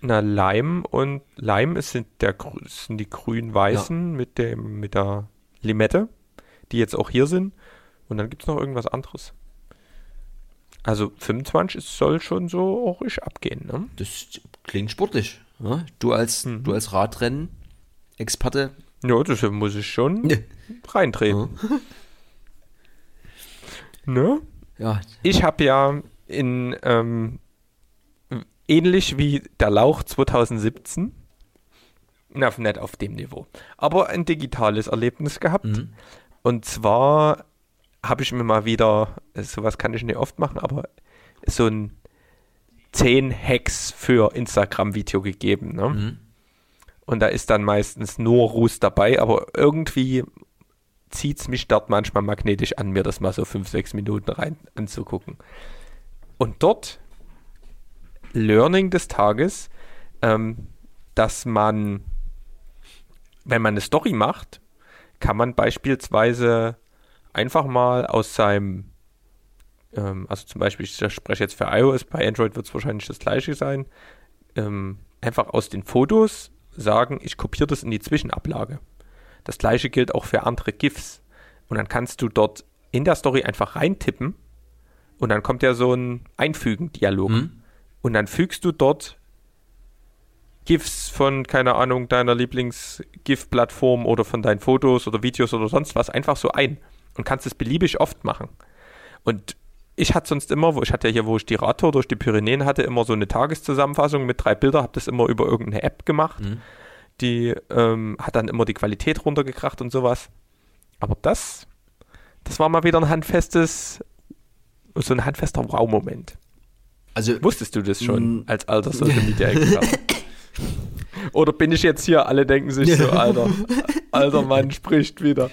Na, Leim und Leim ist sind, der, sind die grün-weißen mit, dem, mit der Limette, die jetzt auch hier sind. Und dann gibt es noch irgendwas anderes. Also 25 es soll schon so auch ich abgehen, ne? Das klingt sportlich. Ja? Du als, Mhm. du als Radrennen-Experte. Ja, das muss ich schon reintreten. Ne? Ja, Ich habe ja in ähm, ähnlich wie der Lauch 2017, na, nicht auf dem Niveau, aber ein digitales Erlebnis gehabt. Und zwar habe ich mir mal wieder, sowas kann ich nicht oft machen, aber so ein 10 Hacks für Instagram-Video gegeben. Ne? Mhm. Und da ist dann meistens nur Ruß dabei, aber irgendwie zieht es mich dort manchmal magnetisch an, mir das mal so 5, 6 Minuten rein anzugucken. Und dort, Learning des Tages, ähm, dass man, wenn man eine Story macht, kann man beispielsweise einfach mal aus seinem, ähm, also zum Beispiel, ich spreche jetzt für iOS, bei Android wird es wahrscheinlich das gleiche sein, ähm, einfach aus den Fotos sagen, ich kopiere das in die Zwischenablage. Das gleiche gilt auch für andere GIFs. Und dann kannst du dort in der Story einfach reintippen und dann kommt ja so ein Einfügen-Dialog. Mhm. Und dann fügst du dort GIFs von, keine Ahnung, deiner Lieblings-GIF-Plattform oder von deinen Fotos oder Videos oder sonst was einfach so ein und kannst es beliebig oft machen. Und ich hatte sonst immer, wo ich hatte ja hier, wo ich die Radtour durch die Pyrenäen hatte, immer so eine Tageszusammenfassung mit drei Bildern, habe das immer über irgendeine App gemacht. Die ähm, hat dann immer die Qualität runtergekracht und sowas. Aber das, das war mal wieder ein handfestes, so ein handfester Wow-Moment. also Wusstest du das schon Mm. als alter Social Media Experte? Oder bin ich jetzt hier, alle denken sich so, alter, alter Mann spricht wieder.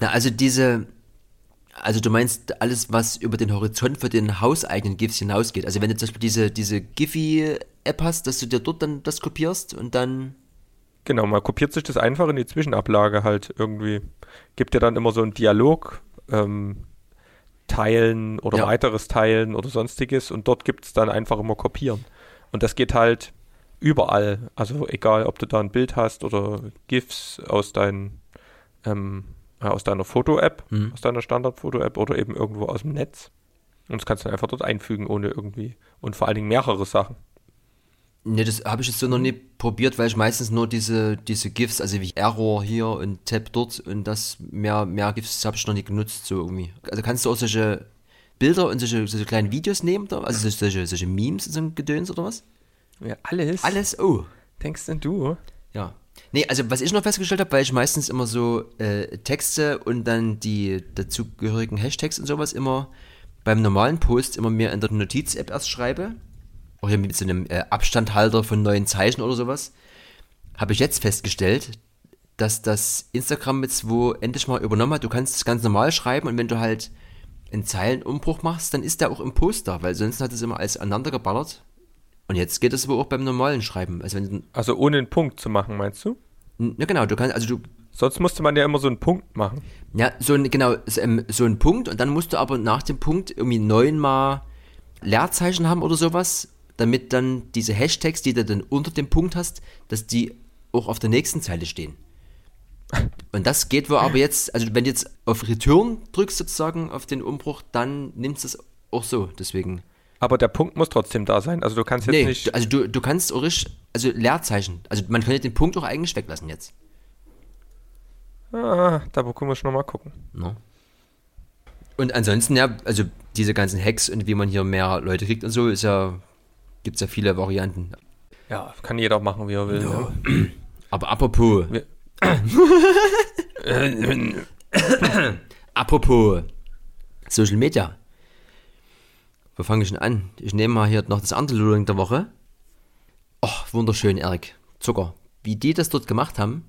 Na, also diese, also du meinst alles, was über den Horizont für den hauseigenen GIFs hinausgeht. Also wenn du zum Beispiel diese, diese Giphy-App hast, dass du dir dort dann das kopierst und dann, Genau, man kopiert sich das einfach in die Zwischenablage halt irgendwie. Gibt ja dann immer so einen Dialog, ähm, teilen oder Ja. weiteres teilen oder sonstiges und dort gibt es dann einfach immer kopieren. Und das geht halt überall. Also egal, ob du da ein Bild hast oder GIFs aus, dein, ähm, ja, aus deiner Foto-App, Mhm. aus deiner Standard-Foto-App oder eben irgendwo aus dem Netz. Und das kannst du dann einfach dort einfügen, ohne irgendwie. Und vor allen Dingen mehrere Sachen. ne, das habe ich jetzt so noch nie probiert, weil ich meistens nur diese, diese GIFs, also wie Error hier und Tab dort und das, mehr, mehr GIFs habe ich noch nie genutzt, so irgendwie. Also kannst du auch solche Bilder und solche, solche kleinen Videos nehmen, da? also solche, solche Memes und so ein Gedöns oder was? Ja, alles. Alles, oh. Denkst denn du? Ja. Nee, also was ich noch festgestellt habe, weil ich meistens immer so äh, Texte und dann die dazugehörigen Hashtags und sowas immer beim normalen Post immer mehr in der Notiz-App erst schreibe. auch hier mit so einem äh, Abstandhalter von neuen Zeichen oder sowas, habe ich jetzt festgestellt, dass das Instagram jetzt wo endlich mal übernommen hat. Du kannst es ganz normal schreiben und wenn du halt einen Zeilenumbruch machst, dann ist der auch im Poster, weil sonst hat es immer alles aneinander geballert. Und jetzt geht es aber auch beim normalen Schreiben. Also, wenn, Also ohne einen Punkt zu machen, meinst du? ja genau, du kannst, also du, Sonst musste man ja immer so einen Punkt machen. ja, so ein, genau, so, ähm, so ein Punkt und dann musst du aber nach dem Punkt irgendwie neunmal Leerzeichen haben oder sowas, damit dann diese Hashtags, die du dann unter dem Punkt hast, dass die auch auf der nächsten Zeile stehen. Und das geht wohl aber jetzt, also wenn du jetzt auf Return drückst sozusagen auf den Umbruch, dann nimmst du es auch so, deswegen. Aber der Punkt muss trotzdem da sein. Also du kannst jetzt Nee, nicht. also du, du kannst richtig, also Leerzeichen, also man könnte den Punkt auch eigentlich weglassen jetzt. Ah, da muss ich nochmal gucken. Ne? Und ansonsten, ja, also diese ganzen Hacks und wie man hier mehr Leute kriegt und so, ist ja, gibt's ja viele Varianten. Ja, kann jeder machen, wie er will. Ne? Aber apropos, Wir- apropos Social Media. Wo fange ich denn an? Ich nehme mal hier noch das andere Luring der Woche. Oh, wunderschön, Erik. Zucker. Wie die das dort gemacht haben,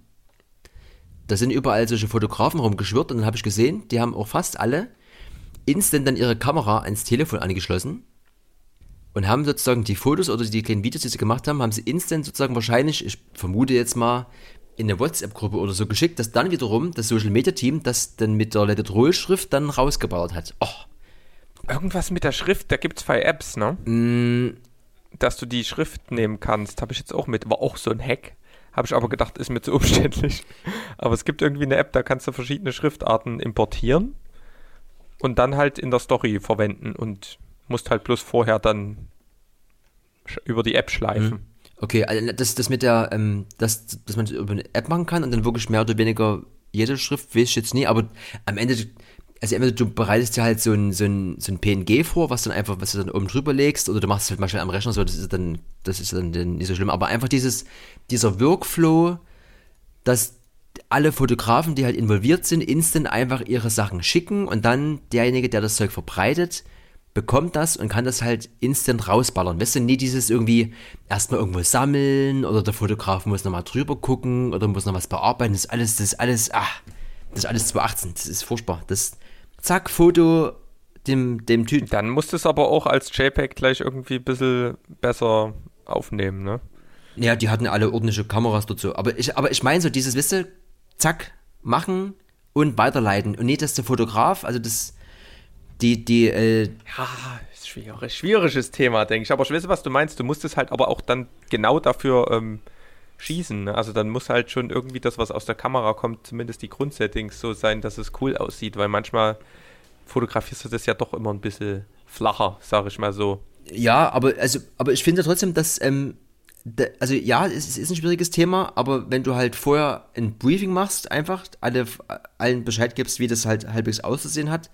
da sind überall solche Fotografen rumgeschwirrt und dann habe ich gesehen, die haben auch fast alle instant dann ihre Kamera ans Telefon angeschlossen und haben sozusagen die Fotos oder die kleinen Videos, die sie gemacht haben, haben sie instant sozusagen wahrscheinlich, ich vermute jetzt mal, in eine WhatsApp-Gruppe oder so geschickt, dass dann wiederum das Social Media Team das dann mit der Let It Roll Schrift dann rausgeballert hat. Oh, Irgendwas mit der Schrift, da gibt es zwei Apps, ne? Mm. Dass du die Schrift nehmen kannst, habe ich jetzt auch mit. War auch so ein Hack. Habe ich aber gedacht, ist mir zu umständlich. Aber es gibt irgendwie eine App, da kannst du verschiedene Schriftarten importieren und dann halt in der Story verwenden und musst halt bloß vorher dann über die App schleifen. okay, also das, das mit der, ähm, das, dass man es über eine App machen kann und dann wirklich mehr oder weniger jede Schrift, weiß ich jetzt nie, aber am Ende, also entweder du bereitest dir halt so ein, so ein, so ein PNG vor, was dann einfach, was du dann oben drüber legst, oder du machst es halt mal schnell am Rechner, so, das ist dann, das ist dann nicht so schlimm, aber einfach dieses, dieser Workflow, dass alle Fotografen, die halt involviert sind, instant einfach ihre Sachen schicken und dann derjenige, der das Zeug verbreitet, bekommt das und kann das halt instant rausballern. Weißt du, nie dieses irgendwie erstmal irgendwo sammeln oder der Fotograf muss nochmal drüber gucken oder muss noch was bearbeiten. Das ist alles, das ist alles, ah, das ist alles 2018. Das ist furchtbar. Das, zack, Foto dem, dem Typen. Dann musst du es aber auch als JPEG gleich irgendwie ein bisschen besser aufnehmen, ne? Ja, die hatten alle ordentliche Kameras dazu. Aber ich, aber ich meine so dieses, weißt du, zack, machen und weiterleiten. Und nicht, dass der Fotograf, also das, die, die, äh, Ja, ist schwierig. Schwieriges Thema, denke ich. Aber ich weiß, was du meinst. Du musst es halt aber auch dann genau dafür ähm, schießen. Ne? Also dann muss halt schon irgendwie das, was aus der Kamera kommt, zumindest die Grundsettings so sein, dass es cool aussieht. Weil manchmal fotografierst du das ja doch immer ein bisschen flacher, sage ich mal so. Ja, aber also, aber ich finde trotzdem, dass ähm, da, also ja, es ist, ist ein schwieriges Thema, aber wenn du halt vorher ein Briefing machst, einfach alle allen Bescheid gibst, wie das halt halbwegs auszusehen hat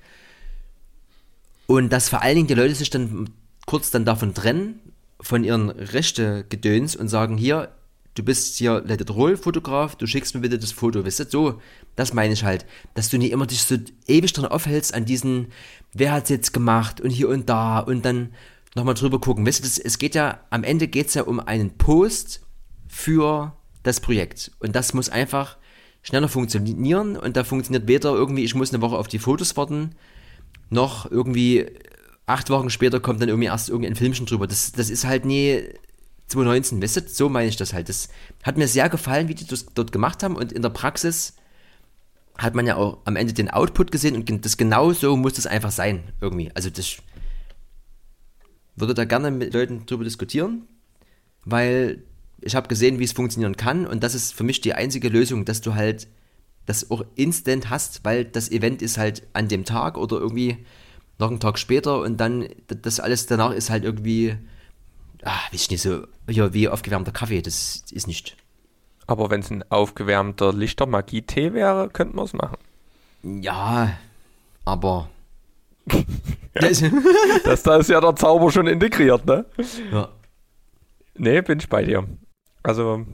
und dass vor allen Dingen die Leute sich dann kurz dann davon trennen von ihren Rechte-Gedöns und sagen hier, du bist hier Let Roll Fotograf, du schickst mir bitte das Foto, weißt du, so, das meine ich halt, dass du nicht immer dich so ewig dran aufhältst an diesen, wer hat's jetzt gemacht und hier und da und dann nochmal drüber gucken, weißt du, das, es geht ja, am Ende geht's ja um einen Post für das Projekt. Und das muss einfach schneller funktionieren und da funktioniert weder irgendwie, ich muss eine Woche auf die Fotos warten, noch irgendwie acht Wochen später kommt dann irgendwie erst irgendein Filmchen drüber. Das, das ist halt nie 2019, weißt du? So meine ich das halt. Das hat mir sehr gefallen, wie die das dort gemacht haben und in der Praxis hat man ja auch am Ende den Output gesehen und das genau so muss das einfach sein, irgendwie. Also das würde da gerne mit Leuten drüber diskutieren, weil ich habe gesehen, wie es funktionieren kann und das ist für mich die einzige Lösung, dass du halt das auch instant hast, weil das Event ist halt an dem Tag oder irgendwie noch einen Tag später und dann das alles danach ist halt irgendwie, weiß ich nicht, so ja, wie aufgewärmter Kaffee, das ist nicht. Aber wenn es ein aufgewärmter Lichtermagie-Tee wäre, könnten wir es machen. Ja, aber. Das, Das, da ist ja der Zauber schon integriert, ne? ja. Nee, bin ich bei dir. Also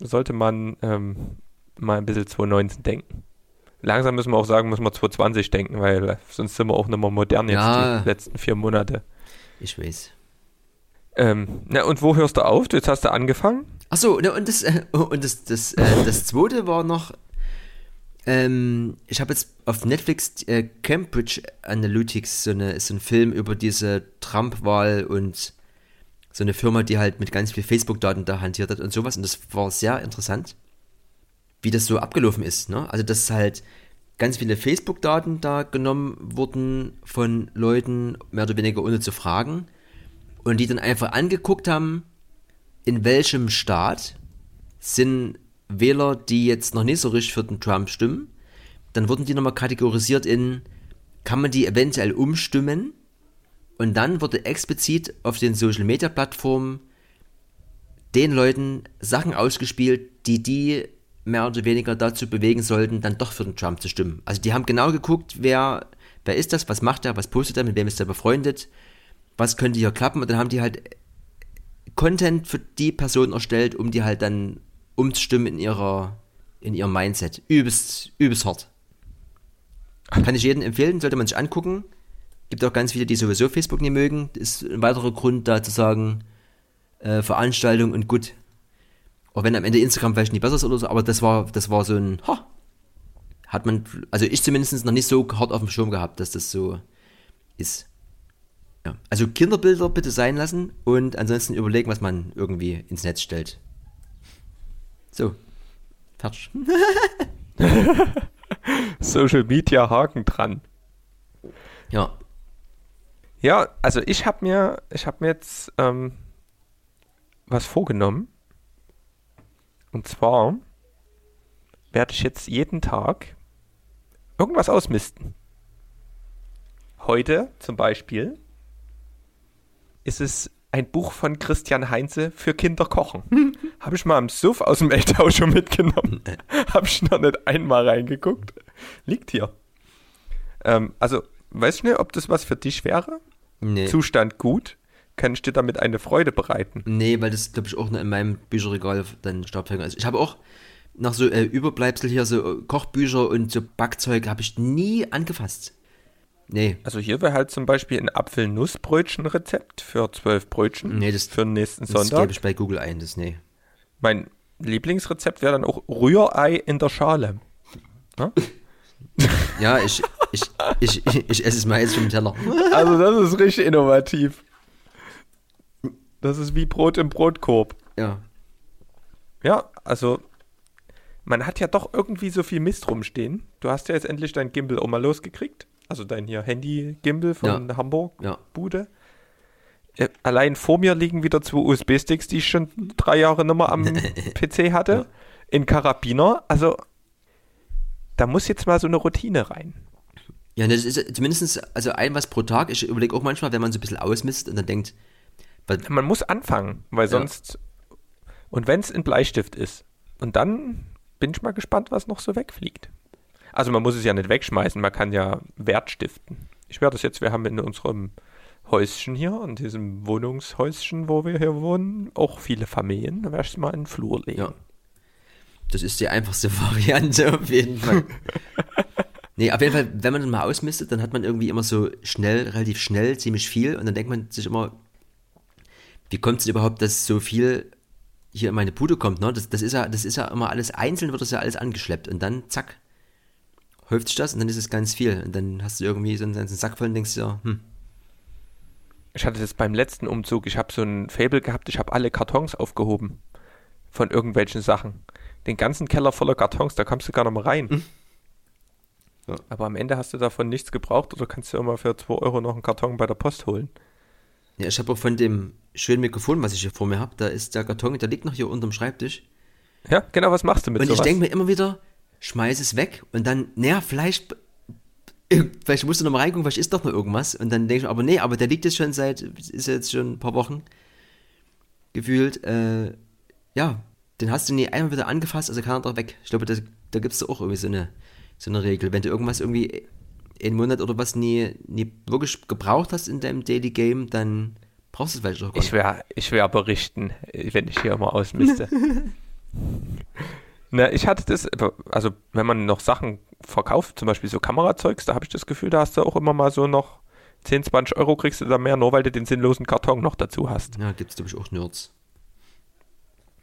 sollte man ähm, mal ein bisschen 2019 denken. Langsam müssen wir auch sagen, müssen wir 2020 denken, weil sonst sind wir auch nicht mehr modern jetzt Ja. die letzten vier Monate. Ich weiß. Ähm, na, und wo hörst du auf? Jetzt hast du angefangen. Achso, und das, äh, und das, das, äh, das zweite war noch, ähm, ich habe jetzt auf Netflix äh, Cambridge Analytics, so, eine, so ein Film über diese Trump-Wahl und so eine Firma, die halt mit ganz viel Facebook-Daten da hantiert hat und sowas. Und das war sehr interessant, wie das so abgelaufen ist. Ne? Also, dass halt ganz viele Facebook-Daten da genommen wurden von Leuten, mehr oder weniger ohne zu fragen. Und die dann einfach angeguckt haben, in welchem Staat sind Wähler, die jetzt noch nicht so richtig für den Trump stimmen. Dann wurden die nochmal kategorisiert in, kann man die eventuell umstimmen? Und dann wurde explizit auf den Social Media Plattformen den Leuten Sachen ausgespielt, die die mehr oder weniger dazu bewegen sollten, dann doch für den Trump zu stimmen. Also die haben genau geguckt, wer, wer ist das, was macht er, was postet er, mit wem ist er befreundet, was könnte hier klappen und dann haben die halt Content für die Person erstellt, um die halt dann umzustimmen in ihrer, in ihrem Mindset. Übelst, übelst hart. Kann ich jedem empfehlen, sollte man sich angucken. Gibt auch ganz viele, die sowieso Facebook nicht mögen. Das ist ein weiterer Grund, da zu sagen, äh, Veranstaltung und gut. Auch wenn am Ende Instagram vielleicht nicht besser ist oder so, aber das war, das war so ein, ha, hat man, also ich zumindest noch nicht so hart auf dem Schirm gehabt, dass das so ist. Ja. Also Kinderbilder bitte sein lassen und ansonsten überlegen, was man irgendwie ins Netz stellt. So. Fertig. Social Media Haken dran. Ja. Ja, also ich habe mir, ich habe mir jetzt ähm, was vorgenommen. Und zwar werde ich jetzt jeden Tag irgendwas ausmisten. Heute zum Beispiel ist es ein Buch von Christian Heinze für Kinder kochen. Habe ich mal am Suff aus dem Eltau schon mitgenommen. Habe ich noch nicht einmal reingeguckt. Liegt hier. Ähm, also, weißt du nicht, ob das was für dich wäre? Nee. Zustand gut? Kann ich dir damit eine Freude bereiten? Nee, weil das, glaube ich, auch nur in meinem Bücherregal dann Staubfänger ist. Ich habe auch nach so äh, Überbleibsel hier, so äh, Kochbücher und so Backzeug, habe ich nie angefasst. Nee. Also hier wäre halt zum Beispiel ein Apfel-Nuss-Brötchen-Rezept für zwölf Brötchen Nee, das- für den nächsten Das Sonntag. gebe ich bei Google ein, das nee. Mein Lieblingsrezept wäre dann auch Rührei in der Schale. Ja, ich, ich, ich, ich, ich esse es mal jetzt vom Teller. Also das ist richtig innovativ. Das ist wie Brot im Brotkorb. Ja. Ja, also man hat ja doch irgendwie so viel Mist rumstehen. Du hast ja jetzt endlich dein Gimbal auch mal losgekriegt. Also dein hier Handy-Gimbal von Ja. Hamburg Ja. Bude. Äh, Allein vor mir liegen wieder zwei USB-Sticks, die ich schon drei Jahre nicht mehr am PC hatte. Ja. In Karabiner. Also da muss jetzt mal so eine Routine rein. Ja, das ist zumindest also ein was pro Tag. Ich überlege auch manchmal, wenn man so ein bisschen ausmisst und dann denkt, Man muss anfangen, weil sonst. Und wenn es ein Bleistift ist. Und dann bin ich mal gespannt, was noch so wegfliegt. Also man muss es ja nicht wegschmeißen, man kann ja Wert stiften. Ich werde das jetzt, wir haben in unserem Häuschen hier, in diesem Wohnungshäuschen, wo wir hier wohnen, auch viele Familien. Da werde ich es mal in den Flur legen. ja. Das ist die einfachste Variante auf jeden Fall. nee, auf jeden Fall, wenn man dann mal ausmistet, dann hat man irgendwie immer so schnell, relativ schnell, ziemlich viel und dann denkt man sich immer, wie kommt es denn überhaupt, dass so viel hier in meine Bude kommt, ne? Das, das ist ja, das ist ja immer alles einzeln, wird das ja alles angeschleppt und dann zack, häuft sich das und dann ist es ganz viel. Und dann hast du irgendwie so einen ganzen Sack voll und denkst dir, hm, Ich hatte das beim letzten Umzug, ich habe so ein Fable gehabt, ich habe alle Kartons aufgehoben. Von irgendwelchen Sachen. Den ganzen Keller voller Kartons, da kommst du gar nicht mehr rein. Ja. Aber am Ende hast du davon nichts gebraucht oder kannst du immer für 2 Euro noch einen Karton bei der Post holen. Ja, ich habe auch von dem schönen Mikrofon, was ich hier vor mir habe, da ist der Karton, der liegt noch hier unterm Schreibtisch. Ja, genau, was machst du mit und ich sowas? denke mir immer wieder, schmeiß es weg und dann, naja, vielleicht, vielleicht musst du noch mal reingucken, vielleicht ist doch noch irgendwas. Und dann denke ich aber nee, aber der liegt jetzt schon seit, ist jetzt schon ein paar Wochen gefühlt, äh, ja, den hast du nie einmal wieder angefasst, also kann er doch weg. Ich glaube, da, da gibt es auch irgendwie so eine, so eine Regel. Wenn du irgendwas irgendwie einen Monat oder was nie, nie wirklich gebraucht hast in deinem Daily Game, dann brauchst du es vielleicht auch gar ich wäre ich wär berichten, wenn ich hier immer ausmiste. Na, ich hatte das, also wenn man noch Sachen verkauft, zum Beispiel so Kamerazeugs, da habe ich das Gefühl, da hast du auch immer mal so noch 10, 20 Euro kriegst du da mehr, nur weil du den sinnlosen Karton noch dazu hast. Ja, gibt's glaube ich auch Nerds.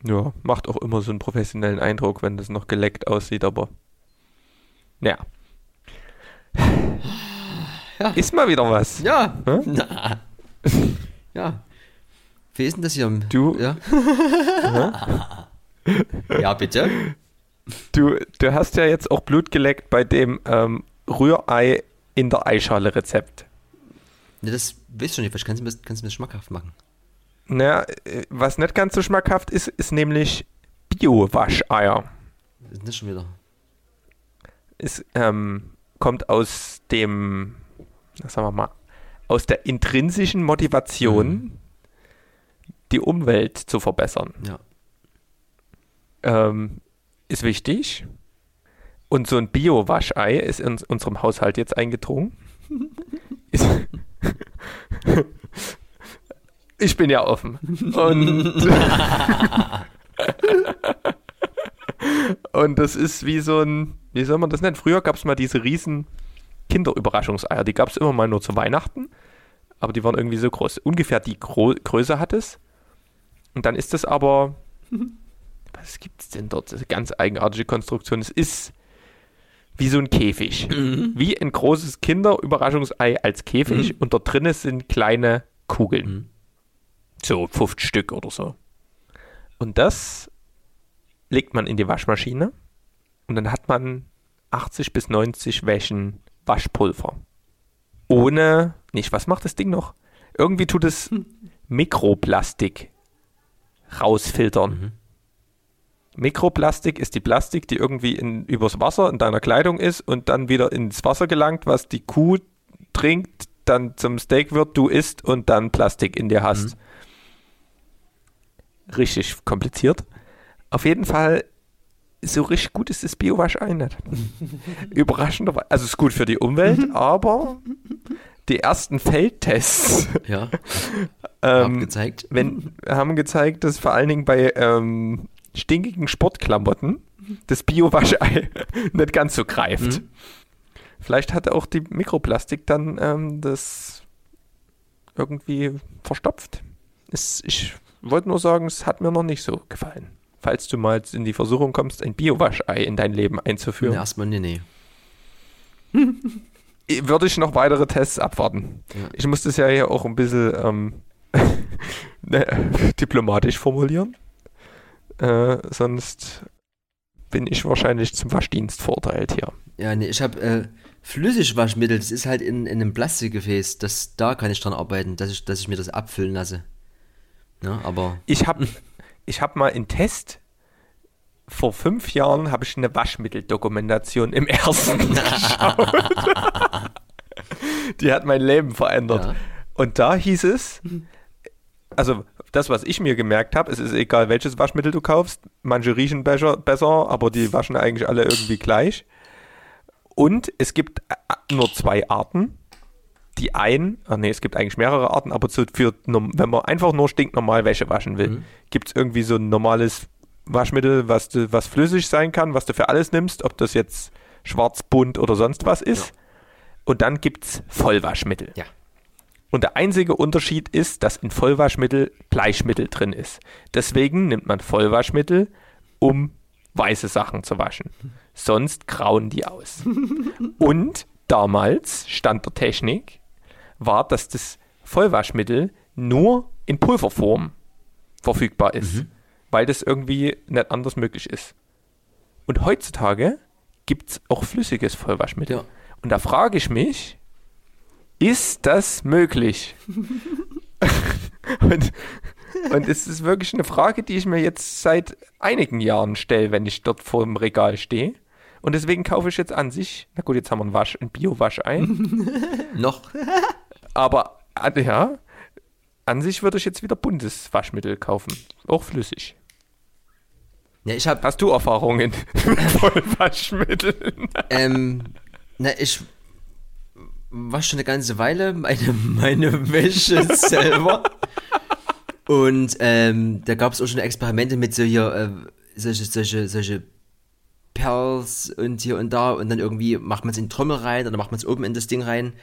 Ja, macht auch immer so einen professionellen Eindruck, wenn das noch geleckt aussieht, aber. Ja. Ja. Ist mal wieder was. Ja. Hä? Na. ja. Wie ist denn das hier? Du- Ja. ja, bitte. Du, du hast ja jetzt auch Blut geleckt bei dem ähm, Rührei in der Eischale Rezept. Ja, das weißt du nicht, vielleicht kannst du mir, kannst du mir das schmackhaft machen. Naja, äh, was nicht ganz so schmackhaft ist, ist nämlich Bio-Wascheier. Was ist das schon wieder? Es ähm, kommt aus dem, sagen wir mal, aus der intrinsischen Motivation, Mhm. die Umwelt zu verbessern. Ja. Ähm, ist wichtig. Und so ein Bio-Waschei ist in unserem Haushalt jetzt eingedrungen. Ich bin ja offen. Und, und das ist wie so ein, wie soll man das nennen? Früher gab es mal diese riesen Kinderüberraschungseier. Die gab es immer mal nur zu Weihnachten. Aber die waren irgendwie so groß. Ungefähr die Gro Größe hat es. Und dann ist das aber was gibt es denn dort? Das ist eine ganz eigenartige Konstruktion. Es ist wie so ein Käfig. Wie ein großes Kinderüberraschungsei als Käfig und dort drinnen sind kleine Kugeln. Mhm. So 50 Stück oder so. Und das legt man in die Waschmaschine und dann hat man 80 bis 90 Wäschen Waschpulver. Ohne, nicht, was macht das Ding noch? Irgendwie tut es Mikroplastik rausfiltern. Mhm. Mikroplastik ist die Plastik, die irgendwie in, übers Wasser in deiner Kleidung ist und dann wieder ins Wasser gelangt, was die Kuh trinkt, dann zum Steak wird, du isst und dann Plastik in dir hast. Richtig kompliziert. Auf jeden Fall, so richtig gut ist das Biowaschei nicht. Überraschenderweise, also es ist gut für die Umwelt, aber die ersten Feldtests Ja. Ähm, gezeigt. wenn, haben gezeigt, dass vor allen Dingen bei ähm, stinkigen Sportklamotten das Bio-Waschei nicht ganz so greift. Mhm. Vielleicht hat auch die Mikroplastik dann ähm, das irgendwie verstopft. Es, ich wollte nur sagen, es hat mir noch nicht so gefallen. Falls du mal in die Versuchung kommst, ein Bio-Waschei in dein Leben einzuführen, Ja, erstmal nee, nee. würde ich noch weitere Tests abwarten. Ja. Ich muss das ja hier auch ein bisschen ähm, ne, diplomatisch formulieren. Äh, sonst bin ich wahrscheinlich zum Waschdienst verurteilt hier. Ja, nee, ich habe äh, Flüssigwaschmittel, das ist halt in, in einem Plastikgefäß. Das, da kann ich dran arbeiten, dass ich, dass ich mir das abfüllen lasse. Ja, aber Ich habe ich hab mal in Test, vor fünf Jahren habe ich eine Waschmitteldokumentation im ersten geschaut. Die hat mein Leben verändert. Ja. Und da hieß es, also das, was ich mir gemerkt habe, es ist egal, welches Waschmittel du kaufst. Manche riechen besser, besser, aber die waschen eigentlich alle irgendwie gleich. Und es gibt äh, nur zwei Arten. Die einen, ach nee, es gibt eigentlich mehrere Arten, aber so für, wenn man einfach nur stinknormal Wäsche waschen will, Mhm. gibt es irgendwie so ein normales Waschmittel, was, du, was flüssig sein kann, was du für alles nimmst, ob das jetzt schwarz, bunt oder sonst was ist. Und dann gibt es Vollwaschmittel. ja. Und der einzige Unterschied ist, dass in Vollwaschmittel Bleichmittel drin ist. Deswegen nimmt man Vollwaschmittel, um weiße Sachen zu waschen. Sonst grauen die aus. Und damals, Stand der Technik, war, dass das Vollwaschmittel nur in Pulverform verfügbar ist, weil das irgendwie nicht anders möglich ist. Und heutzutage gibt es auch flüssiges Vollwaschmittel. Ja. Und da frage ich mich, ist das möglich? und, und es ist wirklich eine Frage, die ich mir jetzt seit einigen Jahren stelle, wenn ich dort vor dem Regal stehe. Und deswegen kaufe ich jetzt an sich, na gut, jetzt haben wir ein, Wasch, ein Bio-Waschei, Noch. aber äh, ja, an sich würde ich jetzt wieder buntes Waschmittel kaufen, auch flüssig. Ja, ich habe Hast du Erfahrungen mit Vollwaschmitteln? Ähm, na, ich wasche schon eine ganze Weile meine, meine Wäsche selber. Und ähm, da gab es auch schon Experimente mit so hier, äh, solche, solche, solche Perls und hier und da und dann irgendwie macht man es in Trommel rein oder macht man es oben in das Ding rein.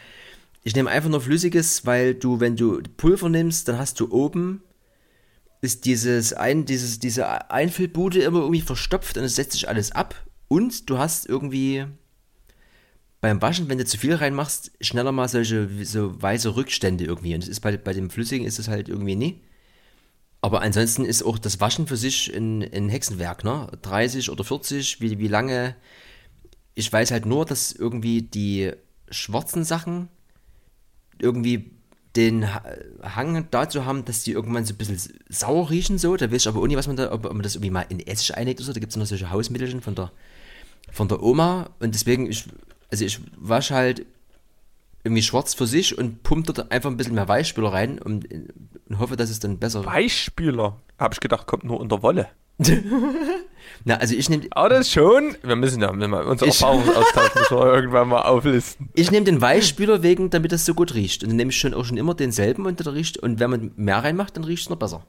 Ich nehme einfach nur Flüssiges, weil du, wenn du Pulver nimmst, dann hast du oben ist dieses ein, dieses, diese Einfüllbude immer irgendwie verstopft und es setzt sich alles ab. Und du hast irgendwie beim Waschen, wenn du zu viel reinmachst, schneller mal solche so weiße Rückstände irgendwie. Und das ist bei, bei dem Flüssigen ist es halt irgendwie nie. Aber ansonsten ist auch das Waschen für sich ein, ein Hexenwerk, ne? 30 oder 40, wie, wie lange. Ich weiß halt nur, dass irgendwie die schwarzen Sachen irgendwie den Hang dazu haben, dass die irgendwann so ein bisschen sauer riechen, so. Da weiß ich aber auch nicht, was man da, ob, man das irgendwie mal in Essig einlegt oder so. Da gibt es noch solche Hausmittelchen von der, von der Oma. Und deswegen, ich, also ich wasche halt irgendwie schwarz für sich und pumpt dort einfach ein bisschen mehr Weichspüler rein und, und hoffe, dass es dann besser. Weichspüler? Habe ich gedacht, kommt nur unter Wolle. Na, also ich nehme. Aber das schon. Wir müssen ja mal unser Erfahrungsaustausch müssen wir irgendwann mal auflisten. Ich nehme den Weichspüler wegen, damit das so gut riecht. Und dann nehme ich schon auch schon immer denselben und der riecht. Und wenn man mehr reinmacht, dann riecht es noch besser.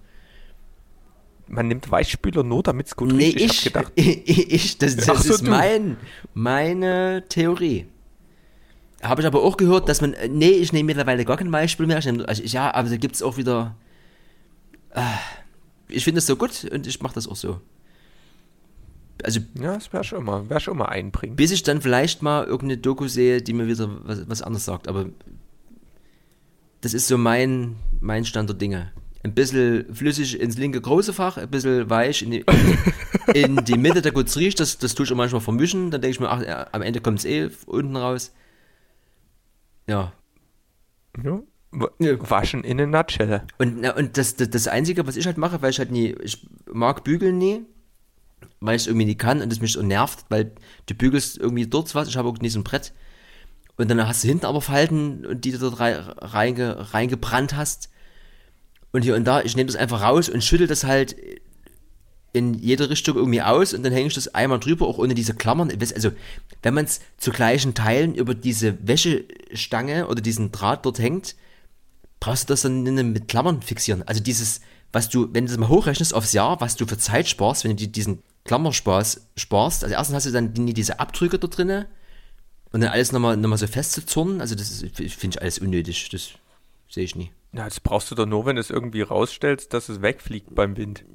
Man nimmt Weichspüler nur, damit es gut nee, riecht. Ich, ich, gedacht, ich, ich das, das so, ist mein, meine Theorie. Habe ich aber auch gehört, dass man. Nee, ich nehme mittlerweile gar keinen Weichspüler mehr. Ich nehm, also, ja, aber da gibt es auch wieder. Äh, ich finde es so gut und ich mache das auch so. Also, ja, das wäre schon mal, wäre schon mal einbringen. Bis ich dann vielleicht mal irgendeine Doku sehe, die mir wieder was, was anderes sagt, aber das ist so mein, mein Stand der Dinge. Ein bisschen flüssig ins linke große Fach, ein bisschen weich in die, in die Mitte, da gut riecht, das, das tue ich auch manchmal vermischen, dann denke ich mir, ach, ja, am Ende kommt es eh unten raus. Ja. Ja, Waschen in eine Nutshell. Und, und das, das, das Einzige, was ich halt mache, weil ich halt nie, ich mag bügeln nie, weil ich es irgendwie nie kann und es mich so nervt, weil du bügelst irgendwie dort was, ich habe auch nie so ein Brett. Und dann hast du hinten aber Falten, die du dort reinge, reingebrannt hast. Und hier und da, ich nehme das einfach raus und schüttel das halt in jede Richtung irgendwie aus und dann hänge ich das einmal drüber, auch ohne diese Klammern. Also, wenn man es zu gleichen Teilen über diese Wäschestange oder diesen Draht dort hängt, brauchst du das dann mit Klammern fixieren. Also dieses, was du, wenn du das mal hochrechnest aufs Jahr, was du für Zeit sparst, wenn du diesen Klammerspaß sparst. Also erstens hast du dann diese Abdrücke da drinne und dann alles nochmal noch mal so festzuzurren. Also das finde ich alles unnötig. Das sehe ich nie. Ja, das brauchst du doch nur, wenn du es irgendwie rausstellst, dass es wegfliegt beim Wind.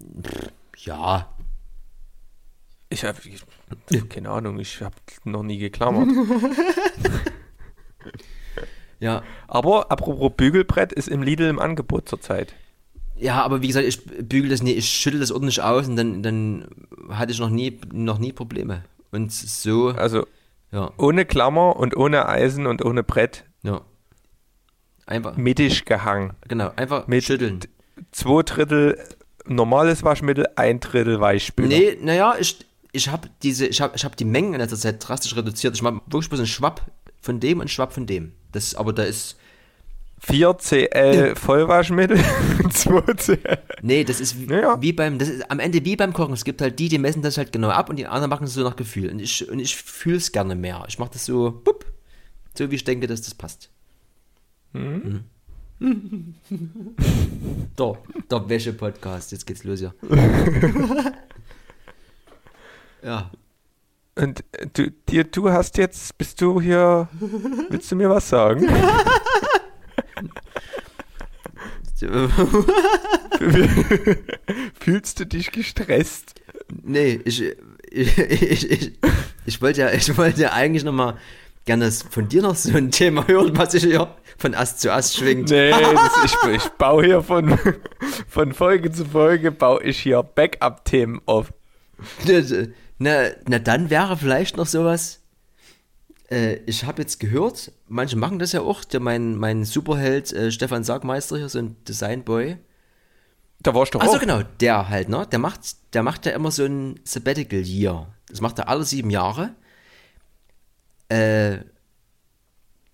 Ja. Ich habe keine Ahnung, ich habe noch nie geklammert. Ja. Aber apropos Bügelbrett ist im Lidl im Angebot zurzeit. Ja, aber wie gesagt, ich bügel das nie, ich schüttel das ordentlich aus und dann, dann hatte ich noch nie, noch nie Probleme. Und so. Also ja. ohne Klammer und ohne Eisen und ohne Brett. Ja. Einfach. Mittig gehangen. Genau, einfach mit schütteln. Zwei Drittel normales Waschmittel, ein Drittel Weichspüler. Nee, naja, ich, ich habe diese, ich habe ich hab die Mengen in letzter Zeit drastisch reduziert. Ich mache wirklich bloß einen Schwapp von dem und einen Schwapp von dem. Das, aber da ist. 4 CL Vollwaschmittel, 2 CL. Nee, das ist wie, ja. wie beim, das ist am Ende wie beim Kochen. Es gibt halt die, die messen das halt genau ab und die anderen machen es so nach Gefühl. Und ich, und ich fühle es gerne mehr. Ich mache das so, bupp, so wie ich denke, dass das passt. Mhm. Mhm. der, der Wäsche-Podcast, jetzt geht's los, ja. ja. Und du, dir, du hast jetzt, bist du hier, willst du mir was sagen? Fühlst du dich gestresst? Nee, ich, ich, ich, ich, ich wollte ja, ich wollte ja eigentlich nochmal gerne von dir noch so ein Thema hören, was sich hier von Ast zu Ast schwingt. Nee, das, ich, ich baue hier von, von Folge zu Folge, baue ich hier Backup-Themen auf. Na, na dann wäre vielleicht noch sowas. Äh, ich habe jetzt gehört, manche machen das ja auch, der mein, mein Superheld äh, Stefan Sargmeister hier, so ein Designboy. Da warst du doch Achso, genau, der halt, ne? Der macht, der macht ja immer so ein Sabbatical Year. Das macht er alle sieben Jahre. Äh,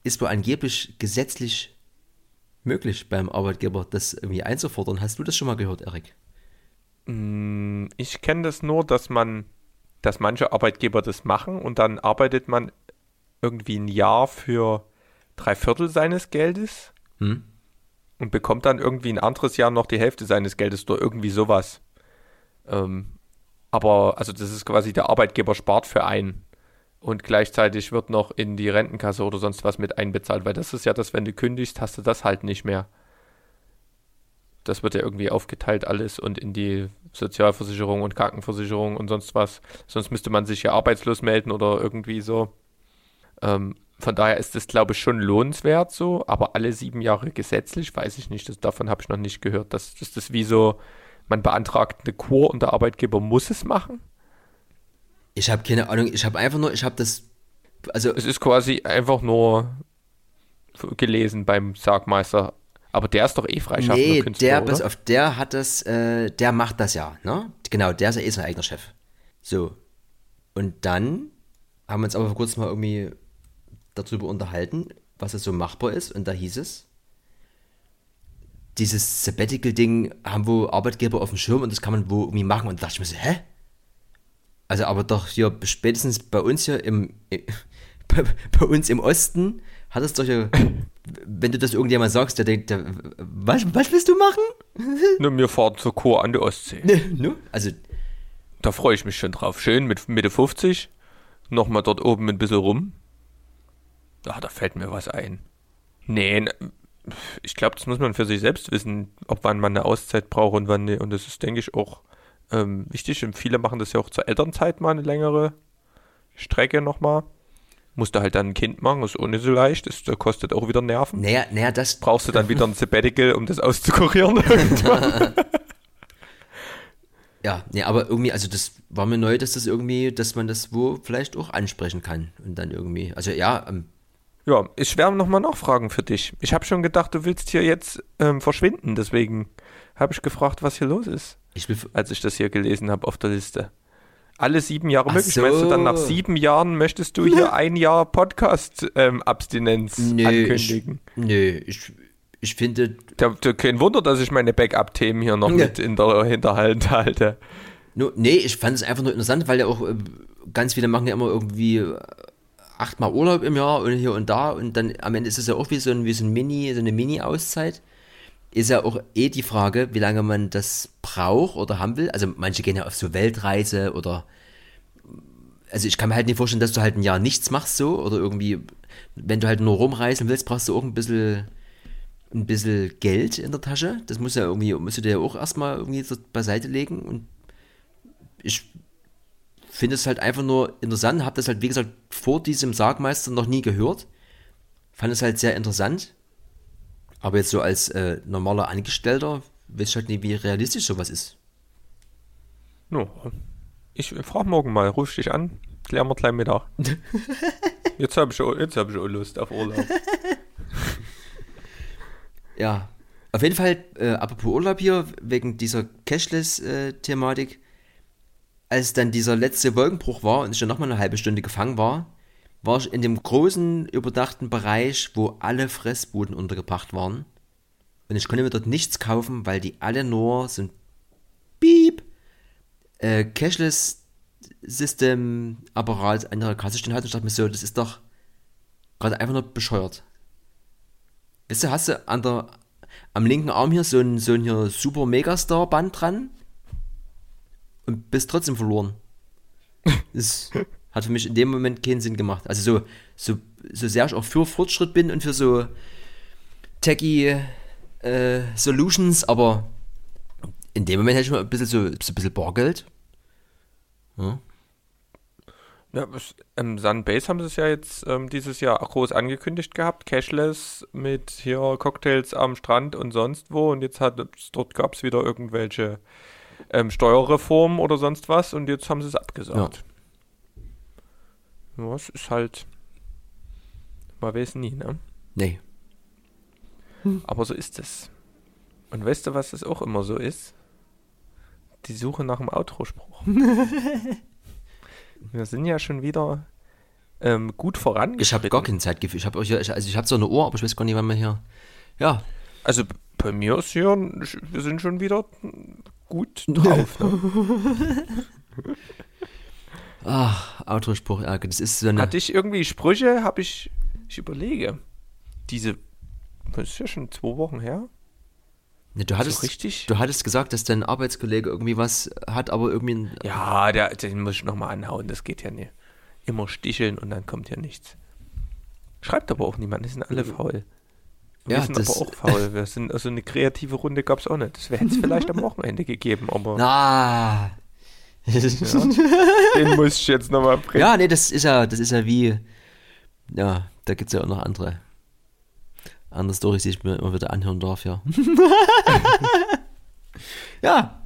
ist wohl angeblich gesetzlich möglich beim Arbeitgeber, das irgendwie einzufordern. Hast du das schon mal gehört, Erik? Mm, ich kenne das nur, dass man, dass manche Arbeitgeber das machen und dann arbeitet man irgendwie ein Jahr für drei Viertel seines Geldes hm? und bekommt dann irgendwie ein anderes Jahr noch die Hälfte seines Geldes oder irgendwie sowas. Ähm, aber, also das ist quasi der Arbeitgeber spart für einen. Und gleichzeitig wird noch in die Rentenkasse oder sonst was mit einbezahlt, weil das ist ja das, wenn du kündigst, hast du das halt nicht mehr. Das wird ja irgendwie aufgeteilt alles und in die Sozialversicherung und Krankenversicherung und sonst was. Sonst müsste man sich ja arbeitslos melden oder irgendwie so. Ähm, von daher ist das, glaube ich, schon lohnenswert so, aber alle sieben Jahre gesetzlich, weiß ich nicht. Das, davon habe ich noch nicht gehört. Das, das ist das wie so, man beantragt eine Kur und der Arbeitgeber muss es machen. Ich habe keine Ahnung, ich habe einfach nur, ich habe das, also. Es ist quasi einfach nur gelesen beim Sargmeister. Aber der ist doch eh freischaffender nee, Künstler, der, pass auf, der hat das, äh, der macht das ja, ne? Genau, der ist ja eh sein eigener Chef. So. Und dann haben wir uns aber vor kurzem mal irgendwie darüber unterhalten, was es so machbar ist. Und da hieß es, dieses Sabbatical-Ding haben wo Arbeitgeber auf dem Schirm und das kann man wo irgendwie machen. Und da dachte ich mir so, hä? Also aber doch hier spätestens bei uns hier im, bei, bei uns im Osten hat es doch ja, wenn du das irgendjemand sagst, der denkt, der, was, was willst du machen? Nur wir fahren zur Chor an der Ostsee. Ne, ne? Also da freue ich mich schon drauf. Schön mit Mitte 50, nochmal dort oben ein bisschen rum. Ah, da fällt mir was ein. Nee, ich glaube, das muss man für sich selbst wissen, ob wann man eine Auszeit braucht und wann nicht. Und das ist, denke ich, auch ähm, wichtig. Und viele machen das ja auch zur Elternzeit mal eine längere Strecke nochmal. Musst du halt dann ein Kind machen, ist nicht so leicht. Das, das kostet auch wieder Nerven. Naja, naja, das. Brauchst du dann wieder ein Sabbatical, um das auszukurieren Ja, nee, aber irgendwie, also das war mir neu, dass das irgendwie, dass man das wo vielleicht auch ansprechen kann und dann irgendwie, also ja, ähm, ja, ich werde nochmal nachfragen für dich. Ich habe schon gedacht, du willst hier jetzt ähm, verschwinden, deswegen habe ich gefragt, was hier los ist, ich als ich das hier gelesen habe auf der Liste. Alle sieben Jahre Ach möglich. so. Meinst du dann nach sieben Jahren möchtest du hier ein Jahr Podcast-Abstinenz nö, ankündigen? Ich, nö, ich, ich finde, Der, der, kein Wunder, dass ich meine Backup-Themen hier noch Ja. mit in der Hinterhalt halte. nur, nee, ich fand es einfach nur interessant, weil ja auch äh, ganz viele machen ja immer irgendwie äh, achtmal Urlaub im Jahr und hier und da und dann am Ende ist es ja auch wie so, ein, wie so, ein Mini, so eine Mini-Auszeit. Ist ja auch eh die Frage, wie lange man das braucht oder haben will. Also manche gehen ja auf so Weltreise oder also ich kann mir halt nicht vorstellen, dass du halt ein Jahr nichts machst so oder irgendwie, wenn du halt nur rumreisen willst, brauchst du auch ein bisschen ein bisschen Geld in der Tasche. Das muss ja irgendwie, musst du dir ja auch erstmal irgendwie beiseite legen und ich finde es halt einfach nur interessant, habe das halt, wie gesagt, vor diesem Sargmeister noch nie gehört. Fand es halt sehr interessant. Aber jetzt so als äh, normaler Angestellter weiß ich halt nicht, wie realistisch sowas ist. No. Ich frage morgen mal, ruf dich an, klären wir gleich Mittag. Jetzt habe ich, auch- jetzt hab ich auch Lust auf Urlaub. Ja, auf jeden Fall, äh, apropos Urlaub hier, wegen dieser Cashless-Thematik, als dann dieser letzte Wolkenbruch war und ich dann nochmal eine halbe Stunde gefangen war, war ich in dem großen, überdachten Bereich, wo alle Fressbuden untergebracht waren. Und ich konnte mir dort nichts kaufen, weil die alle nur so ein Piep äh, Cashless-System-Apparat an ihrer Kasse stehen hatten. Und ich dachte mir so, das ist doch gerade einfach nur bescheuert. Weißt du, hast du an der, am linken Arm hier so ein, so ein hier Super Megastar Band dran und bist trotzdem verloren. Das hat für mich in dem Moment keinen Sinn gemacht. Also so, so, so sehr ich auch für Fortschritt bin und für so techy äh, Solutions, aber in dem Moment hätte ich mal ein bisschen so, so ein bisschen Bargeld. Ja. Ja, im Sunbase haben sie es ja jetzt ähm, dieses Jahr groß angekündigt gehabt, Cashless mit hier Cocktails am Strand und sonst wo und jetzt hat dort gab es wieder irgendwelche ähm, Steuerreformen oder sonst was und jetzt haben sie es abgesagt. Ja, es ist halt, man weiß nie, ne? Nee. Aber so ist es. Und weißt du, was das auch immer so ist? Die Suche nach dem Outro-Spruch. Wir sind ja schon wieder ähm, gut Ich vorangeschritten. habe gar kein Zeitgefühl. Ich habe also ich habe so eine Uhr, aber ich weiß gar nicht, wann wir hier. Ja, Also bei mir ist hier, wir sind schon wieder gut drauf. Ne? Ach, Autospruch, ja, das ist so eine. Hatte ich irgendwie Sprüche, habe ich, ich überlege, diese, das ist ja schon zwei Wochen her. Ne, du hattest, so richtig? Du hattest gesagt, dass dein Arbeitskollege irgendwie was hat, aber irgendwie. ein- Ja, der, den muss ich nochmal anhauen, das geht ja nicht. immer sticheln und dann kommt ja nichts. Schreibt aber auch niemand, die sind alle faul. Wir Ja, sind aber auch faul. Wir sind, also eine kreative Runde gab es auch nicht. Das hätte es vielleicht am Wochenende gegeben, aber Na. den muss ich jetzt nochmal bringen. Ja, nee, das ist ja, das ist ja wie, ja, da gibt es ja auch noch andere, andere Storys, die ich mir immer wieder anhören darf, ja. ja.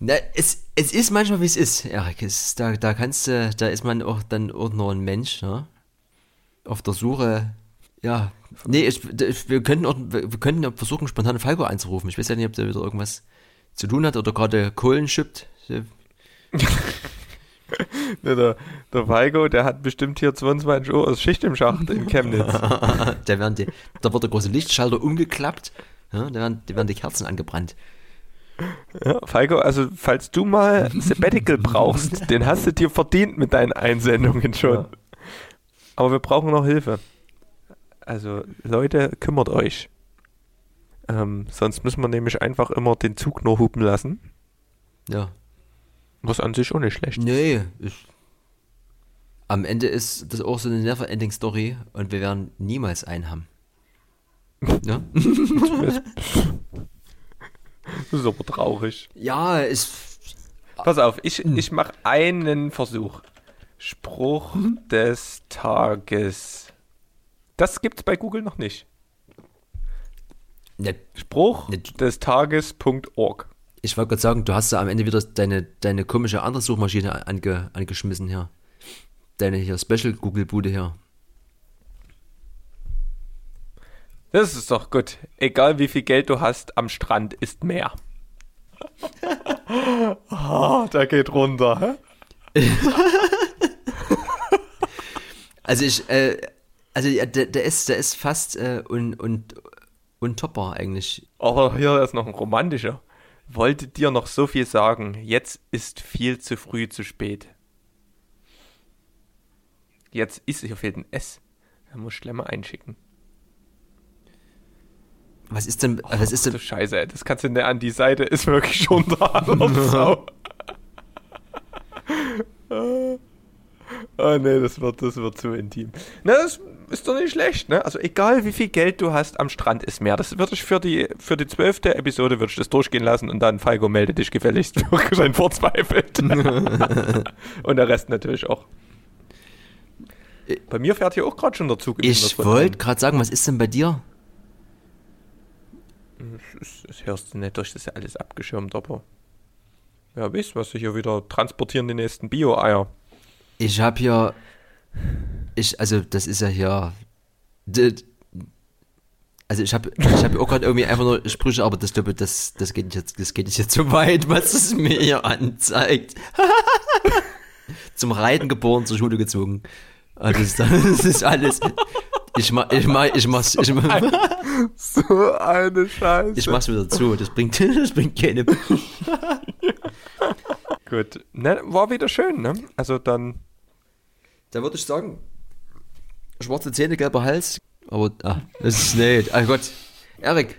Na, es, es ist manchmal, wie es ist, Erik. Es, da, da kannst du, da ist man auch dann auch nur ein Mensch, ne? Auf der Suche, ja. Nee, ich, wir könnten auch, wir könnten auch versuchen, spontan Falco anzurufen. Ich weiß ja nicht, ob der wieder irgendwas zu tun hat oder gerade Kohlen schippt. Ne, Der, der Weigo, der hat bestimmt hier 22 Uhr aus Schicht im Schacht in Chemnitz. da, werden die, da wird der große Lichtschalter umgeklappt, ja, da, werden, da werden die Kerzen angebrannt. Ja, Falco, also falls du mal Sabbatical brauchst, den hast du dir verdient mit deinen Einsendungen schon. Ja. Aber wir brauchen noch Hilfe. Also Leute, kümmert euch. Ähm, sonst müssen wir nämlich einfach immer den Zug nur hupen lassen. Ja. Was an sich auch nicht schlecht ist. Nee, am Ende ist das auch so eine never-ending Story und wir werden niemals einen haben. Ja, Das ist aber traurig. ja ist. Pass auf, ich, ich mache einen Versuch. Spruch des Tages. Das gibt's bei Google noch nicht. Ne, Spruch Ne- des Tages.org. ich wollte gerade sagen, du hast ja am Ende wieder deine, deine komische andere Suchmaschine ange, angeschmissen hier. Deine hier Special Google-Bude hier. Das ist doch gut. Egal wie viel Geld du hast, am Strand ist mehr. Ah, der geht runter. Hä? Also ich, äh, also ja, der, der ist, der ist fast äh, un, un, untoppbar eigentlich. Aber hier ist noch ein romantischer. Wollte dir noch so viel sagen. Jetzt ist viel zu früh zu spät. Jetzt ist, hier fehlt ein S. Da muss ich gleich mal einschicken. Was ist denn, was ist Ach denn, Scheiße, ey, das kannst du nicht an die Seite, ist wirklich schon da. Sau. oh nee, das wird, das wird zu intim. Na, das ist doch nicht schlecht, ne? Also egal wie viel Geld du hast, am Strand ist mehr. Das würde ich für die, für die zwölfte Episode würde ich das durchgehen lassen und dann Falco melde dich gefälligst wirklich ein verzweifelt. und der Rest natürlich auch. Bei mir fährt hier auch gerade schon der Zug ich wollte gerade sagen, was ist denn bei dir? Das, das hörst du nicht durch, das ist ja alles abgeschirmt, aber. Ja, wisst, was sie hier wieder transportieren, die nächsten Bio-Eier. Ich habe hier, ich, also das ist ja hier, also ich habe, ich habe auch gerade irgendwie einfach nur Sprüche, aber das glaube das, das geht jetzt, das geht jetzt zu weit, was es mir hier anzeigt. Zum Reiten geboren, zur Schule gezogen. Also das, ist- das ist alles. Ich mach, ich mach, ich mach's, ich mach, So eine Scheiße. ich mach's wieder zu. Das bringt, das bringt keine. Gut. Ne, war wieder schön, ne? Also dann. Da würde ich sagen, schwarze Zähne, gelber Hals. Aber, ah, das ist nicht. Ah Gott. Erik,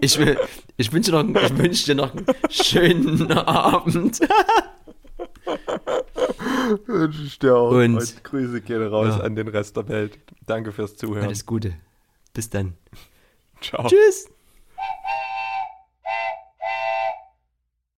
ich, will, ich, wünsche noch, ich wünsche dir noch einen schönen Abend. Wünsche ich dir auch. Und- Und Grüße gehen raus Ja. an den Rest der Welt. Danke fürs Zuhören. Alles Gute. Bis dann. Ciao. Tschüss.